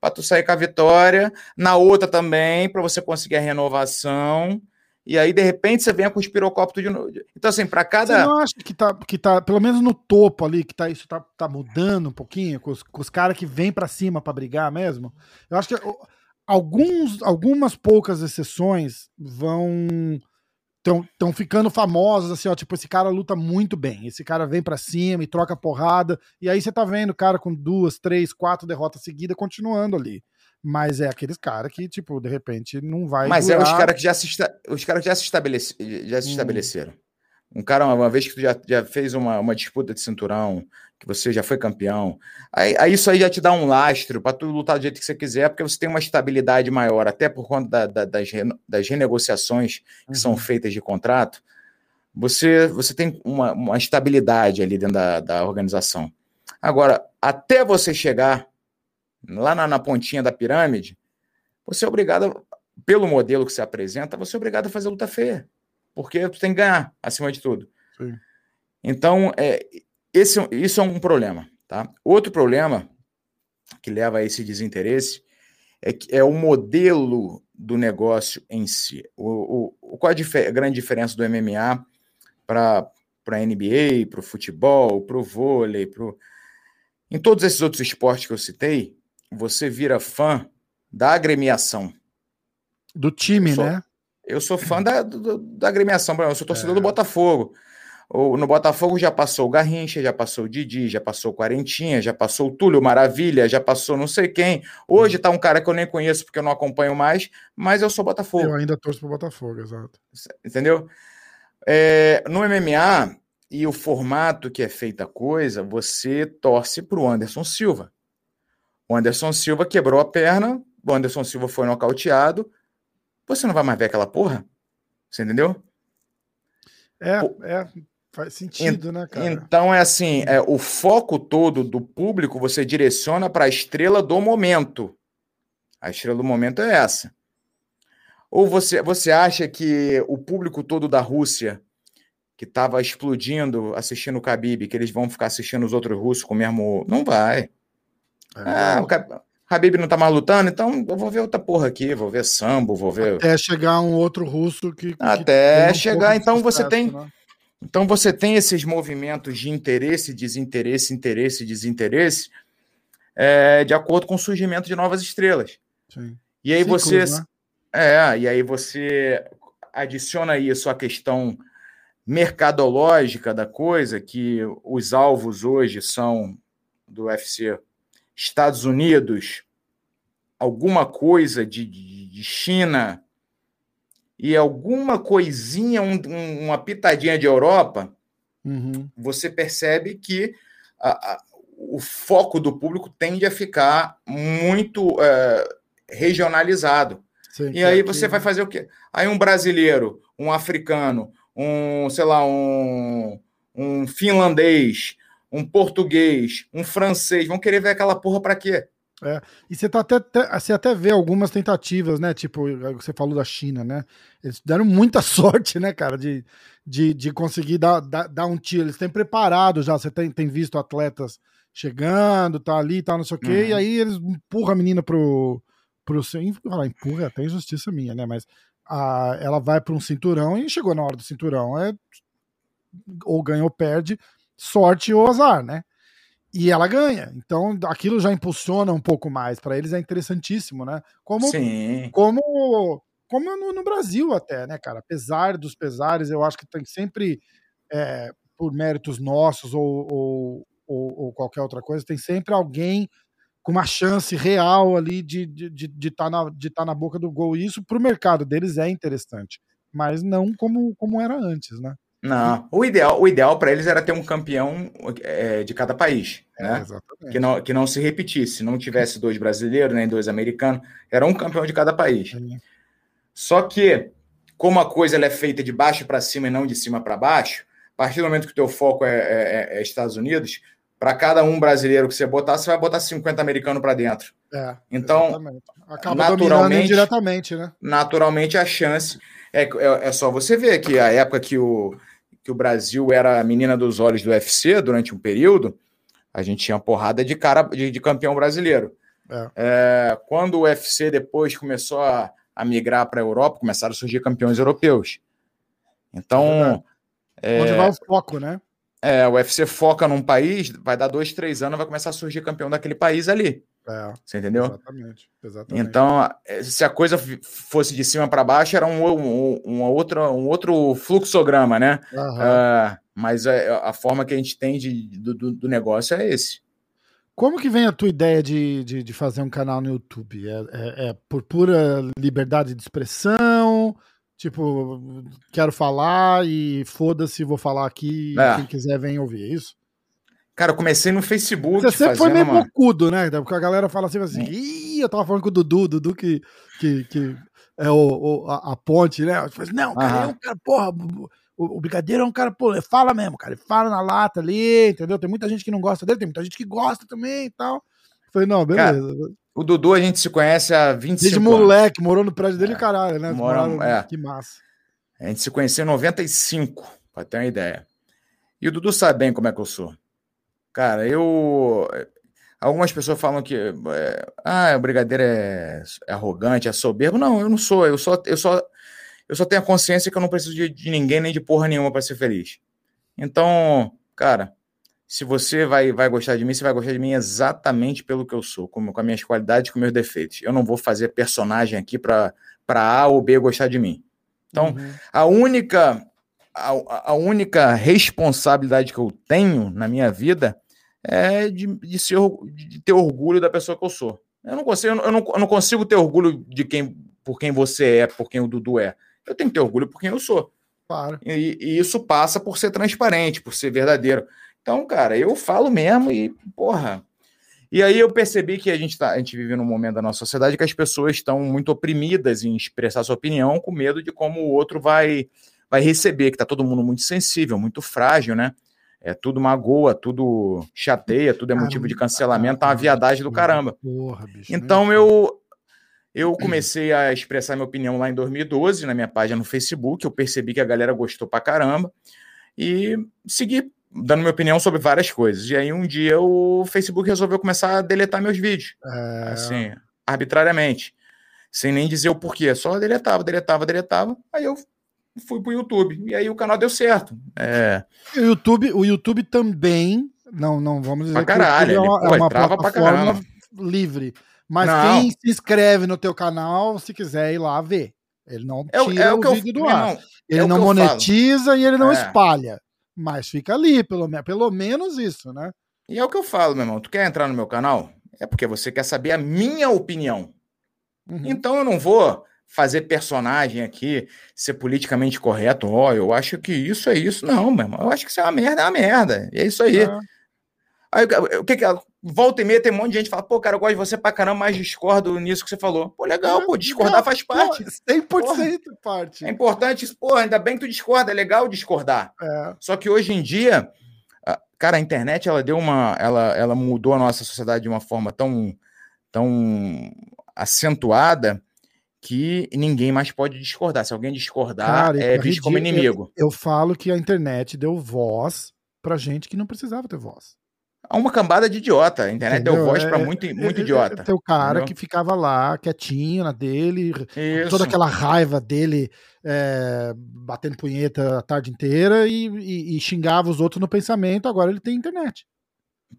pra tu sair com a vitória. Na outra também, para você conseguir a renovação e aí, de repente, você vem com os pirocópteros de novo. Então, assim, para cada. Você não acha que tá, que tá, pelo menos no topo ali, que tá, isso tá, tá mudando um pouquinho, com os, com os caras que vêm para cima para brigar mesmo? Eu acho que alguns, algumas poucas exceções vão. Estão ficando famosos, assim, ó, tipo, esse cara luta muito bem, esse cara vem para cima e troca porrada, e aí você tá vendo o cara com duas, três, quatro derrotas seguidas continuando ali. Mas é aqueles caras que, tipo, de repente não vai. Mas durar... é os caras que já se, os cara que já se, estabelece... já se hum. estabeleceram. Um cara, uma vez que tu já, já fez uma, uma disputa de cinturão, que você já foi campeão, aí, aí isso aí já te dá um lastro para tu lutar do jeito que você quiser, porque você tem uma estabilidade maior, até por conta da, da, das, re, das renegociações que uhum. são feitas de contrato. Você, você tem uma, uma estabilidade ali dentro da, da organização. Agora, até você chegar lá na, na pontinha da pirâmide, você é obrigado, pelo modelo que se apresenta, você é obrigado a fazer luta feia. Porque tu tem que ganhar, acima de tudo. Sim. Então, é, esse, isso é um problema. Tá? Outro problema que leva a esse desinteresse é, que é o modelo do negócio em si. O, o, qual a, a grande diferença do MMA para a NBA, para o futebol, para o vôlei, pro... em todos esses outros esportes que eu citei, você vira fã da agremiação. Do time, eu sou, né? Eu sou fã da, do, da agremiação, eu sou torcedor é. do Botafogo. No Botafogo já passou o Garrincha, já passou o Didi, já passou o Quarentinha, já passou o Túlio Maravilha, já passou não sei quem. Hoje tá um cara que eu nem conheço porque eu não acompanho mais, mas eu sou Botafogo. Eu ainda torço pro Botafogo, exato. Entendeu? É, no MMA e o formato que é feita a coisa, você torce pro Anderson Silva. O Anderson Silva quebrou a perna, o Anderson Silva foi nocauteado. Você não vai mais ver aquela porra? Você entendeu? É, é, faz sentido, né, cara? Então é assim, é, o foco todo do público você direciona para a estrela do momento. A estrela do momento é essa. Ou você, você acha que o público todo da Rússia, que estava explodindo assistindo o Khabib, que eles vão ficar assistindo os outros russos com o mesmo... Não vai. É, ah, o Habib não tá mais lutando, então eu vou ver outra porra aqui, vou ver sambo, vou ver. Até chegar um outro russo que. Até que chegar, um então sucesso, você tem. Né? Então você tem esses movimentos de interesse, desinteresse, interesse, desinteresse, é, de acordo com o surgimento de novas estrelas. Sim. E aí Ciclos, você. Né? É, e aí você adiciona isso à questão mercadológica da coisa, que os alvos hoje são do UFC Estados Unidos, alguma coisa de, de, de China e alguma coisinha, um, um, uma pitadinha de Europa, uhum. você percebe que a, a, o foco do público tende a ficar muito uh, regionalizado. Sim, e aí você vai fazer o quê? Aí um brasileiro, um africano, um, sei lá, um, um finlandês, um português, um francês, vão querer ver aquela porra para quê? É, e você, tá até, você até vê algumas tentativas, né? Tipo, você falou da China, né? Eles deram muita sorte, né, cara, de, de, de conseguir dar, dar, dar um tiro. Eles têm preparado já, você tem, tem visto atletas chegando, tá ali, tá, não sei o quê, uhum. e aí eles empurram a menina pro. pro falar, empurra até injustiça minha, né? Mas a, ela vai para um cinturão e chegou na hora do cinturão. É, ou ganha ou perde, sorte ou azar, né? E ela ganha. Então aquilo já impulsiona um pouco mais. Para eles é interessantíssimo, né? Como, Sim. como, como no, no, Brasil até, né, cara? Apesar dos pesares, eu acho que tem sempre, é, por méritos nossos ou, ou, ou, ou, qualquer outra coisa, tem sempre alguém com uma chance real ali de estar de, de, de tá na, de tá na boca do gol. E isso para o mercado deles é interessante. Mas não como, como era antes, né? Não, o ideal, o ideal para eles era ter um campeão é, de cada país, é, né? que, não, que não se repetisse, não tivesse dois brasileiros nem dois americanos, era um campeão de cada país. Só que, como a coisa é feita de baixo para cima e não de cima para baixo, a partir do momento que o teu foco é, é, é Estados Unidos, para cada um brasileiro que você botar, você vai botar 50 americanos para dentro. É, então, exatamente. acaba naturalmente, diretamente, né? Naturalmente a chance é, é, é, só você ver que a época que o, que o Brasil era a menina dos olhos do UFC durante um período, a gente tinha porrada de cara de, de campeão brasileiro. É. É, quando o UFC depois começou a, a migrar para a Europa, começaram a surgir campeões europeus. Então. É, Onde vai o foco, né? É, o UFC foca num país, vai dar dois, três anos, vai começar a surgir campeão daquele país ali. É, você entendeu? Exatamente, exatamente. Então, é, se a coisa fosse de cima para baixo, era um, um, um, outro, um outro fluxograma, né? Uhum. Uh, mas a, a, forma que a gente tem de, do, do, negócio é esse. Como que vem a tua ideia de, de, de fazer um canal no YouTube? É, é, é, por pura liberdade de expressão? Tipo, quero falar e foda-se, vou falar aqui, é. quem quiser vem ouvir, é isso? Cara, eu comecei no Facebook. Você sempre foi meio uma... bocudo, né? Porque a galera fala assim, assim, ih, eu tava falando com o Dudu, Dudu que, que, que é o, o a, a, ponte, né? Eu falei, não, cara, é um cara, porra, o, o Brigadeiro é um cara, pô, ele fala mesmo, cara, ele fala na lata ali, entendeu? Tem muita gente que não gosta dele, tem muita gente que gosta também e tal. Eu falei, não, beleza. Cara, o Dudu a gente se conhece há 25 Desde anos. moleque, morou no prédio dele, é. caralho, né? Moram, é. Que massa. A gente se conheceu em 95, pra ter uma ideia. E o Dudu sabe bem como é que eu sou. Cara, eu. Algumas pessoas falam que é, ah, o brigadeiro é, é, arrogante, é soberbo. Não, eu não sou. Eu só, eu só, eu só tenho a consciência que eu não preciso de, de ninguém nem de porra nenhuma para ser feliz. Então, cara, se você vai, vai gostar de mim, você vai gostar de mim exatamente pelo que eu sou, com, com as minhas qualidades, com meus defeitos. Eu não vou fazer personagem aqui para A ou B gostar de mim. Então, uhum. a única a, a, única responsabilidade que eu tenho na minha vida é de, de, ser, de ter orgulho da pessoa que eu sou. Eu não consigo, eu não, eu não consigo ter orgulho de quem, por quem você é, por quem o Dudu é. Eu tenho que ter orgulho por quem eu sou. Claro. E, e isso passa por ser transparente, por ser verdadeiro. Então, cara, eu falo mesmo e, porra. E aí eu percebi que a gente, tá, a gente vive num momento da nossa sociedade que as pessoas estão muito oprimidas em expressar sua opinião, com medo de como o outro vai, vai receber, que tá todo mundo muito sensível, muito frágil, né? É tudo magoa, tudo chateia, tudo é motivo de cancelamento, tá uma viadagem do caramba. Porra, bicho, então eu eu comecei a expressar minha opinião lá em 2012 na minha página no Facebook, eu percebi que a galera gostou pra caramba e segui dando minha opinião sobre várias coisas. E aí um dia o Facebook resolveu começar a deletar meus vídeos, é... assim, arbitrariamente, sem nem dizer o porquê, só deletava, deletava, deletava. Aí eu fui pro YouTube. E aí o canal deu certo. É... O YouTube, o YouTube também, não, não vamos dizer pra caralho, é uma, ele, pô, é uma plataforma livre. Mas Não. quem se inscreve no teu canal, se quiser ir lá ver. Ele não É tira é o o, que eu- vídeo do ar. Ele é não que monetiza e ele não É. espalha. Mas fica ali, pelo, pelo menos isso, né? E é o que eu falo, meu irmão. Tu quer entrar no meu canal? É porque você quer saber a minha opinião. Uhum. Então eu não vou fazer personagem aqui, ser politicamente correto. Ó, eu acho que isso é isso. Não, meu irmão. Eu acho que isso é uma merda, é uma merda. É isso aí. É. Aí o que que? Volta e meia tem um monte de gente que fala, pô, cara, eu gosto de você pra caramba, mas discordo nisso que você falou. Pô, legal, pô, discordar faz parte. Pô, 100% parte. É importante, isso, pô, ainda bem que tu discorda, é legal discordar. É. Só que hoje em dia, cara, a internet ela deu uma, ela, ela mudou a nossa sociedade de uma forma tão, tão acentuada que ninguém mais pode discordar. Se alguém discordar, Cara, é visto como ridículo. inimigo. Eu falo que a internet deu voz pra gente que não precisava ter voz. Há uma cambada de idiota. A internet deu Entendeu? voz pra É- muito, É- muito é- idiota. É, teu cara entendeu? que ficava lá quietinho na dele, toda aquela raiva dele é, batendo punheta a tarde inteira e, e- e xingava os outros no pensamento. Agora ele tem internet.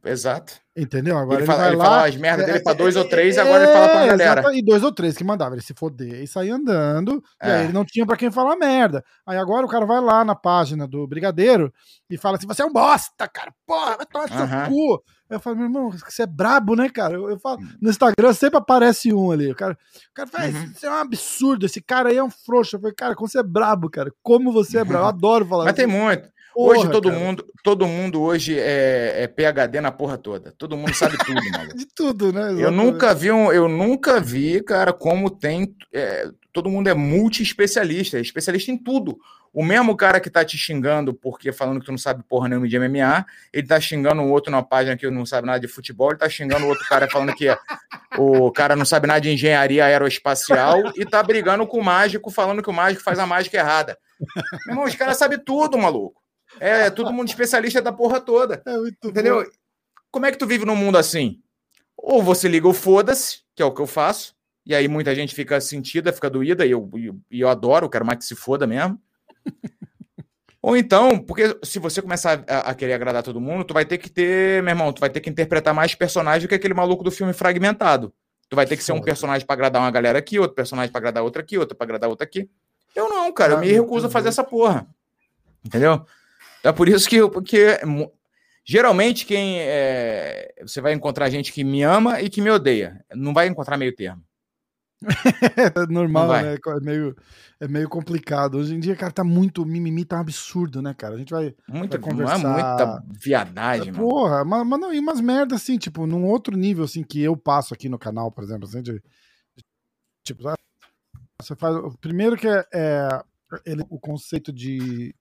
Exato. Entendeu? Agora Ele, ele, fala, vai ele lá. fala as merdas dele pra dois é, ou três, é, agora ele fala pra é, galera. exata- E dois ou três que mandava ele se foder e sair andando. E É. aí ele não tinha pra quem falar merda. Aí agora o cara vai lá na página do Brigadeiro e fala assim: você é um bosta, cara. Porra, vai tomar no seu cu. Eu falo, meu irmão, você é brabo, né, cara? Eu, eu falo, no Instagram sempre aparece um ali. O cara, o cara fala, Uhum. isso é um absurdo, esse cara aí é um frouxo. Eu falei, cara, como você é brabo, cara. Como você é brabo. Eu adoro falar Mas tem isso. muito. Porra, hoje todo cara. mundo, todo mundo hoje é, é PhD na porra toda. Todo mundo sabe tudo, maluco. De tudo, né? Eu Exatamente. nunca vi, um, eu nunca vi, cara, como tem. é, todo mundo é multi-especialista, é especialista em tudo. O mesmo cara que tá te xingando porque falando que tu não sabe porra nenhuma de MMA, ele tá xingando um outro na página que não sabe nada de futebol, ele tá xingando o outro cara falando que o cara não sabe nada de engenharia aeroespacial e tá brigando com o mágico falando que o mágico faz a mágica errada. Meu irmão, os caras sabem tudo, maluco. É, todo mundo especialista da porra toda. É muito Entendeu? bom. Como é que tu vive num mundo assim? Ou você liga o foda-se, que é o que eu faço, e aí muita gente fica sentida, fica doída, e eu, e eu adoro, quero mais que se foda mesmo. Ou então, porque se você começar a, a querer agradar todo mundo, tu vai ter que ter, meu irmão, tu vai ter que interpretar mais personagem do que aquele maluco do filme fragmentado. Tu vai ter que ser um personagem pra agradar uma galera aqui, outro personagem pra agradar outra aqui, outro pra agradar outra aqui. Eu não, cara, eu Ah, me recuso a fazer essa porra. Entendeu? É por isso que, eu- porque geralmente quem é, você vai encontrar gente que me ama e que me odeia. Não vai encontrar meio termo. É normal, né? É meio, é meio complicado. Hoje em dia, cara, tá muito. Mimimi tá um absurdo, né, cara? A gente vai. Muita, Vai não é conversar. muita viadagem, mano. Porra, mas, mas não, e umas merdas assim, tipo, num outro nível, assim, que eu passo aqui no canal, por exemplo, assim, de. Tipo, sabe? você faz. o Primeiro que é, é ele- o conceito de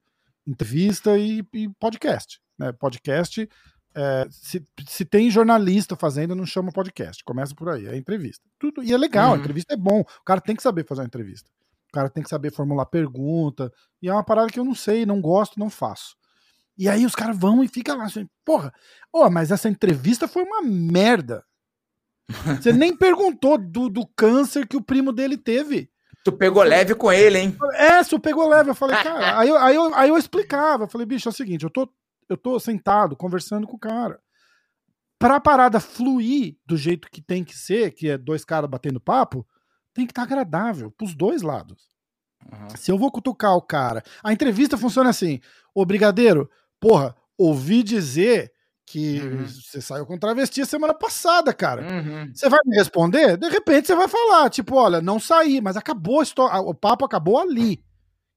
entrevista e, e podcast. Né? Podcast. é, se, se tem jornalista fazendo, não chama podcast. Começa por aí, é entrevista. Tudo, e é legal, a Uhum. entrevista é bom. O cara tem que saber fazer uma entrevista. O cara tem que saber formular pergunta. E é uma parada que eu não sei, não gosto, não faço. E aí os caras vão e ficam lá assim, porra, ó, mas essa entrevista foi uma merda. Você nem perguntou do, do câncer que o primo dele teve. Tu pegou leve com ele, hein? É, se pegou leve. Eu falei, cara. Aí eu, aí, eu, aí eu explicava. Eu falei, bicho, é o seguinte, eu tô, eu tô sentado conversando com o cara. Pra parada fluir do jeito que tem que ser, que é dois caras batendo papo, tem que estar agradável pros dois lados. Uhum. Se eu vou cutucar o cara. A entrevista funciona assim: Ô, Brigadeiro, porra, ouvi dizer que uhum. você saiu com travesti semana passada, cara. Uhum. Você vai me responder? De repente você vai falar, tipo, olha, não saí, mas acabou o papo acabou ali.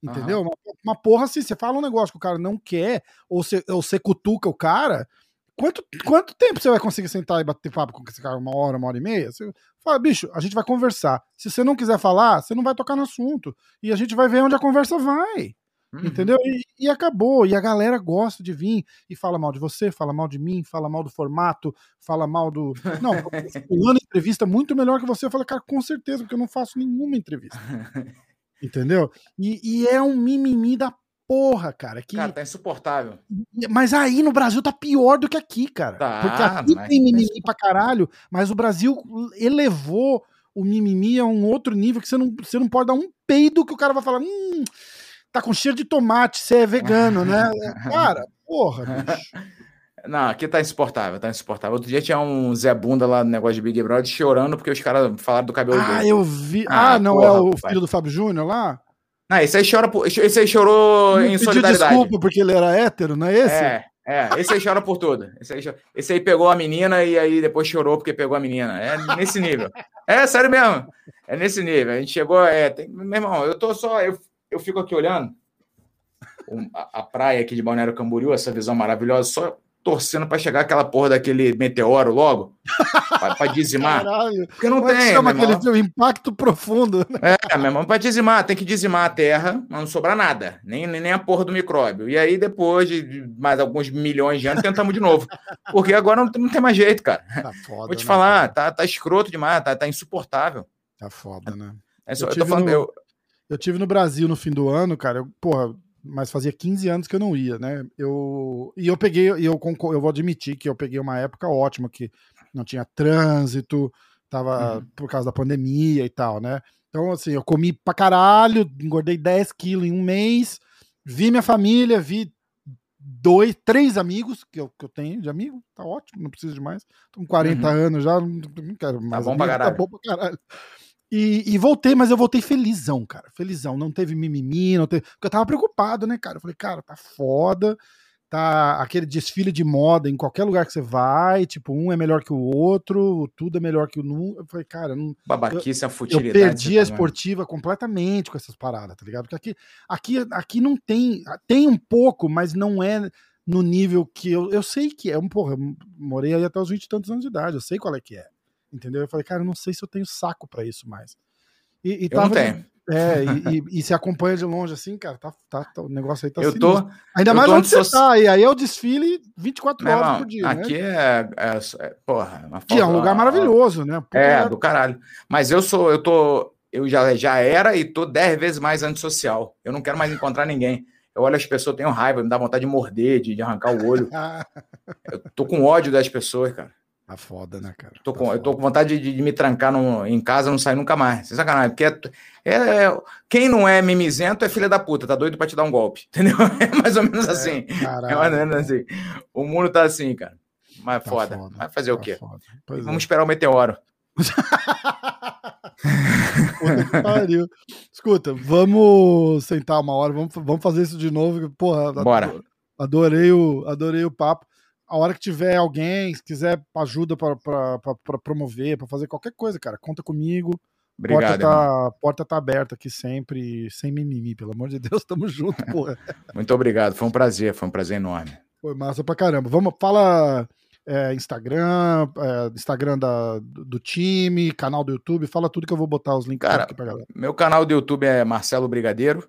Entendeu? Uhum. Uma, uma, porra assim, você fala um negócio que o cara não quer, ou você, ou você cutuca o cara, quanto, quanto tempo você vai conseguir sentar e bater papo com esse cara? Uma hora, uma hora e meia? Você fala, bicho, a gente vai conversar. Se você não quiser falar, você não vai tocar no assunto. E a gente vai ver onde a conversa vai. Uhum. Entendeu? E, e, acabou. E a galera gosta de vir e fala mal de você, fala mal de mim, fala mal do formato, fala mal do. Não, fulano entrevista muito melhor que você. Eu falei, cara, com certeza, porque eu não faço nenhuma entrevista. Entendeu? E, e, é um mimimi da porra, cara. Que... Cara, tá insuportável. Mas aí no Brasil tá pior do que aqui, cara. Tá, porque aqui tem tá mimimi pra caralho, mas o Brasil elevou o mimimi a um outro nível que você não, você não pode dar um peido que o cara vai falar. Hum, tá com cheiro de tomate, você é vegano, né? Cara, porra, bicho. Não, aqui tá insuportável, tá insuportável. Outro dia tinha um Zé Bunda lá no negócio de Big Brother chorando porque os caras falaram do cabelo ah, dele. Ah, eu vi. Ah, ah não porra, é o filho do Fábio Júnior lá? Não, esse aí, chora por... esse aí chorou Não em solidariedade. desculpa porque ele era hétero, não é esse? É, é. Esse aí chora por tudo. Esse aí, esse aí pegou a menina e aí depois chorou porque pegou a menina. É nesse nível. É, sério mesmo. É nesse nível. A gente chegou. É, tem... Meu irmão, eu tô só. Eu, eu fico aqui olhando a, praia aqui de Balneário Camboriú, essa visão maravilhosa, só torcendo para chegar aquela porra daquele meteoro logo, para dizimar. Caralho. Porque não Como é tem. Chama aquele impacto profundo. Né? É, meu irmão, para dizimar, tem que dizimar a terra, mas não sobrar nada, nem, nem a porra do micróbio. E aí, depois de mais alguns milhões de anos, tentamos de novo. Porque agora não, não tem mais jeito, cara. Tá foda, Vou te né, falar, tá, tá escroto demais, tá, tá insuportável. Tá foda, né? É só, eu, eu tô falando. No, eu... eu tive no Brasil no fim do ano, cara. Eu, porra, mas fazia 15 anos que eu não ia, né? Eu, e eu peguei, e eu, eu vou admitir que eu peguei uma época ótima, que não tinha trânsito, tava uhum. por causa da pandemia e tal, né? Então, assim, eu comi pra caralho, engordei 10 quilos em um mês, vi minha família, vi dois, três amigos que eu, que eu tenho de amigo, tá ótimo, não preciso de mais. Tô com 40 uhum. anos já, não, não quero tá mais. Tá bom pra. Tá bom pra caralho. E, e, voltei, mas eu voltei felizão, cara. Felizão. Não teve mimimi, não teve. Porque eu tava preocupado, né, cara? Eu falei, cara, tá foda. Tá aquele desfile de moda em qualquer lugar que você vai. Tipo, um é melhor que o outro, tudo é melhor que o. Eu falei, cara, não. Babaquice, eu, a futilidade. Eu perdi a esportiva completamente com essas paradas, tá ligado? Porque aqui, aqui, aqui não tem. Tem um pouco, mas não é no nível que eu. Eu sei que é. Um, porra, eu morei aí até os 20 e tantos anos de idade. Eu sei qual é que é. Entendeu? Eu falei, cara, eu não sei se eu tenho saco para isso mais. E, e tava, não tenho. É, e, e, e, se acompanha de longe assim, cara, tá, tá, tá o negócio aí tá eu tô Ainda eu mais tô onde você tá, e aí é o desfile 24 horas irmão, por dia. Aqui né? é, é, é, porra, uma que é um lugar maravilhoso, né? Porque é, do caralho. Mas eu sou, eu tô, eu já, já era e tô 10 vezes mais antissocial. Eu não quero mais encontrar ninguém. Eu olho as pessoas, tenho raiva, me dá vontade de morder, de, de arrancar o olho. eu tô com ódio das pessoas, cara. Tá foda, né, cara? Tô tá com, eu tô com vontade de, de me trancar no, em casa não sair nunca mais. Sem sacanagem. Porque é, é, quem não é mimizento é filha da puta, tá doido pra te dar um golpe. Entendeu? É mais ou menos é, assim. É mais ou menos assim. O mundo tá assim, cara. Mas tá foda. foda. Vai fazer tá o quê? Vamos é. esperar o meteoro. pariu. Escuta, vamos sentar uma hora, vamos, vamos fazer isso de novo. Porra, Bora. Adorei o, adorei o papo a hora que tiver alguém, se quiser ajuda para promover, para fazer qualquer coisa, cara, conta comigo. Obrigado. Porta tá, porta tá aberta aqui sempre, sem mimimi, pelo amor de Deus, tamo junto, porra. Muito obrigado, foi um prazer, foi um prazer enorme. Foi massa pra caramba. Vamos, fala é, Instagram, é, Instagram da, do time, canal do YouTube, fala tudo que eu vou botar os links Cara, aqui pra galera. Meu canal do YouTube é Marcelo Brigadeiro,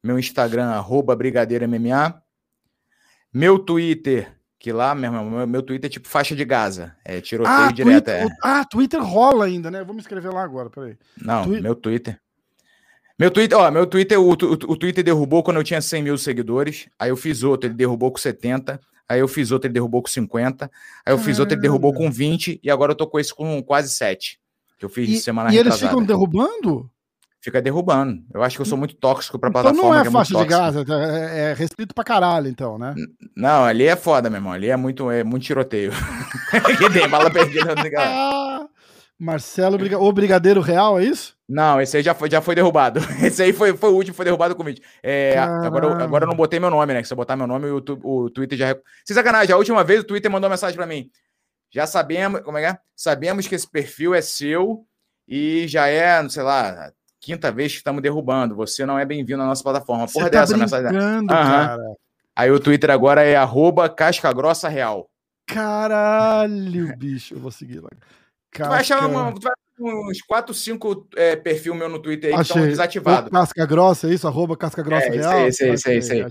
meu Instagram, arroba Brigadeiro MMA, meu Twitter que lá, meu, meu, meu Twitter é tipo faixa de Gaza. É tiroteio ah, direto. Twitter, é. Ah, Twitter rola ainda, né? Vamos escrever lá agora, peraí. Não, Twi meu Twitter. Meu Twitter, ó, meu Twitter, o, o, o, Twitter derrubou quando eu tinha 100 mil seguidores. Aí eu fiz outro, ele derrubou com 70. Aí eu fiz outro, ele derrubou com 50. Aí eu fiz outro, ele derrubou com 20. E agora eu tô com esse com quase 7. Que eu fiz e, semana E eles ficam derrubando? Fica derrubando. Eu acho que eu sou muito tóxico pra então plataforma. Então não é, é faixa de Gaza, é, é, restrito pra caralho, então, né? Não, ali é foda, meu irmão. Ali é muito, é muito tiroteio. que tem bala perdida. Marcelo, o Brigadeiro Real, é isso? Não, esse aí já foi, já foi derrubado. Esse aí foi, foi o último, foi derrubado com o vídeo. É, agora, agora eu não botei meu nome, né? Se eu botar meu nome, o, o Twitter já. Sem sacanagem, a última vez o Twitter mandou uma mensagem para mim. Já sabemos, como é que é? Sabemos que esse perfil é seu e já é, sei lá, quinta vez que estamos derrubando. Você não é bem-vindo na nossa plataforma. Porra Você tá dessa mensagem. Cara. Aí o Twitter agora é arroba casca grossa real. Caralho, bicho. Eu vou seguir lá. Casca... Tu vai achar uma, tu vai uns 4, 5 é, perfil meu no Twitter aí Achei. que estão desativados. Casca Grossa, é isso? Arroba Casca Grossa é, Real? Esse aí, esse aí, esse aí.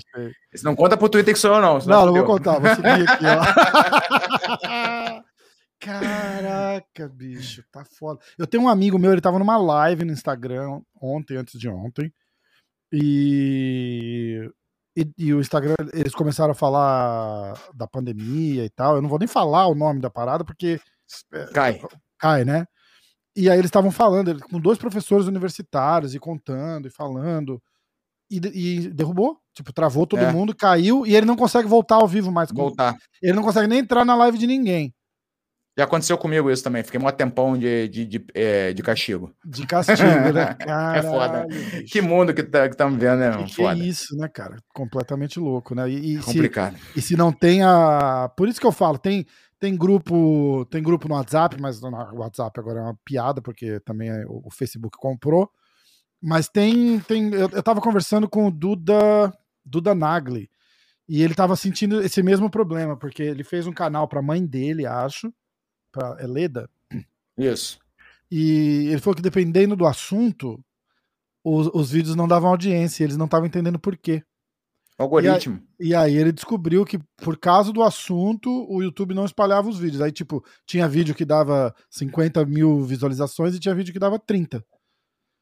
Não conta pro Twitter que sou eu, não. Não, não vou contar, vou seguir aqui, ó. Caraca, bicho, tá foda. Eu tenho um amigo meu, ele tava numa live no Instagram ontem, antes de ontem, e, e, e, o Instagram, eles começaram a falar da pandemia e tal. Eu não vou nem falar o nome da parada, porque. É, cai. Cai, né? E aí eles estavam falando, com dois professores universitários e contando e falando. E, e derrubou, tipo, travou todo é. mundo, caiu e ele não consegue voltar ao vivo mais. Voltar. Ele não consegue nem entrar na live de ninguém. Já aconteceu comigo isso também. Fiquei um tempão de, de, de, é, de castigo. De castigo, né? Caralho, é foda. Bicho. Que mundo que tá, estamos vendo, né? Que, que é isso, né, cara? Completamente louco, né? E, e Complicado. Se, e se não tem a. Por isso que eu falo, tem, tem grupo tem grupo no WhatsApp, mas o WhatsApp agora é uma piada, porque também é, o Facebook comprou. Mas tem. tem eu, eu tava conversando com o Duda, Duda Nagli. E ele tava sentindo esse mesmo problema, porque ele fez um canal pra mãe dele, acho para é Leda. Isso. E ele falou que dependendo do assunto, os, os vídeos não davam audiência, eles não estavam entendendo por quê. Algoritmo. E aí, e aí, ele descobriu que, por causa do assunto, o YouTube não espalhava os vídeos. Aí, tipo, tinha vídeo que dava 50 mil visualizações e tinha vídeo que dava 30.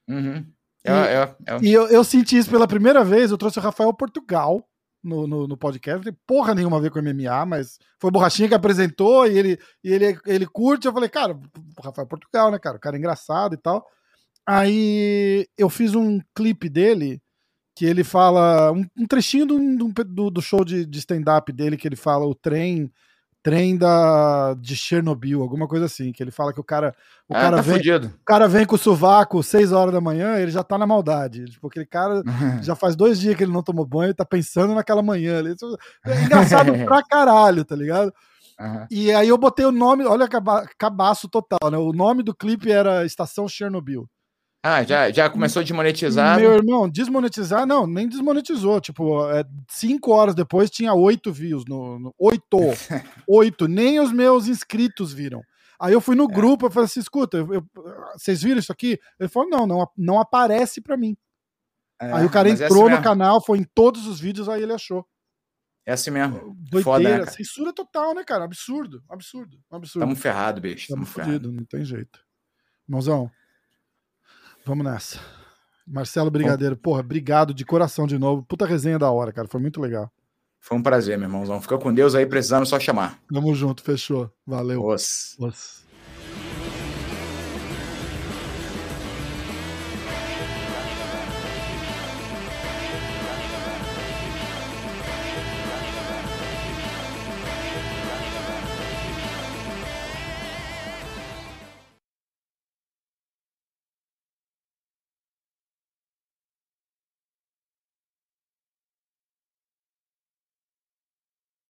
Uhum. E, é, é, é. e eu, eu, senti isso pela primeira vez. Eu trouxe o Rafael Portugal no, no, no, podcast. Não tem porra nenhuma a ver com MMA, mas foi o Borrachinha que apresentou e ele, e ele, ele curte. Eu falei, cara, o Rafael Portugal, né, cara? O cara é engraçado e tal. Aí eu fiz um clipe dele que ele fala um, um trechinho do, do, do show de, de stand-up dele que ele fala o trem trem da, de Chernobyl, alguma coisa assim, que ele fala que o cara o ah, cara tá vem, fudido. o cara vem com o sovaco 6 horas da manhã, ele já tá na maldade. Tipo, aquele cara já faz dois dias que ele não tomou banho e tá pensando naquela manhã. É engraçado pra caralho, tá ligado? Uhum. E aí eu botei o nome, olha cabaço total, né? O nome do clipe era Estação Chernobyl. Ah, já, já começou a desmonetizar? Meu irmão, desmonetizar, não, nem desmonetizou. Tipo, é, cinco horas depois tinha oito views. No, no oito. oito. Nem os meus inscritos viram. Aí eu fui no é. grupo, eu falei assim: escuta, eu, eu, vocês viram isso aqui? Ele falou: não, não, não aparece para mim. É, aí o cara é assim entrou no canal, foi em todos os vídeos, aí ele achou. É assim mesmo. Doideira, Foda, né, censura total, né, cara? Absurdo, absurdo, absurdo. Tamo ferrado, bicho. Tamo, Tamo fodido, não tem jeito. Mãozão, Vamos nessa. Marcelo Brigadeiro, Bom, porra, obrigado de coração de novo. Puta resenha da hora, cara. Foi muito legal. Foi um prazer, meu irmãozão. Fica com Deus aí, precisando só chamar. Tamo junto, fechou. Valeu. Os. Os.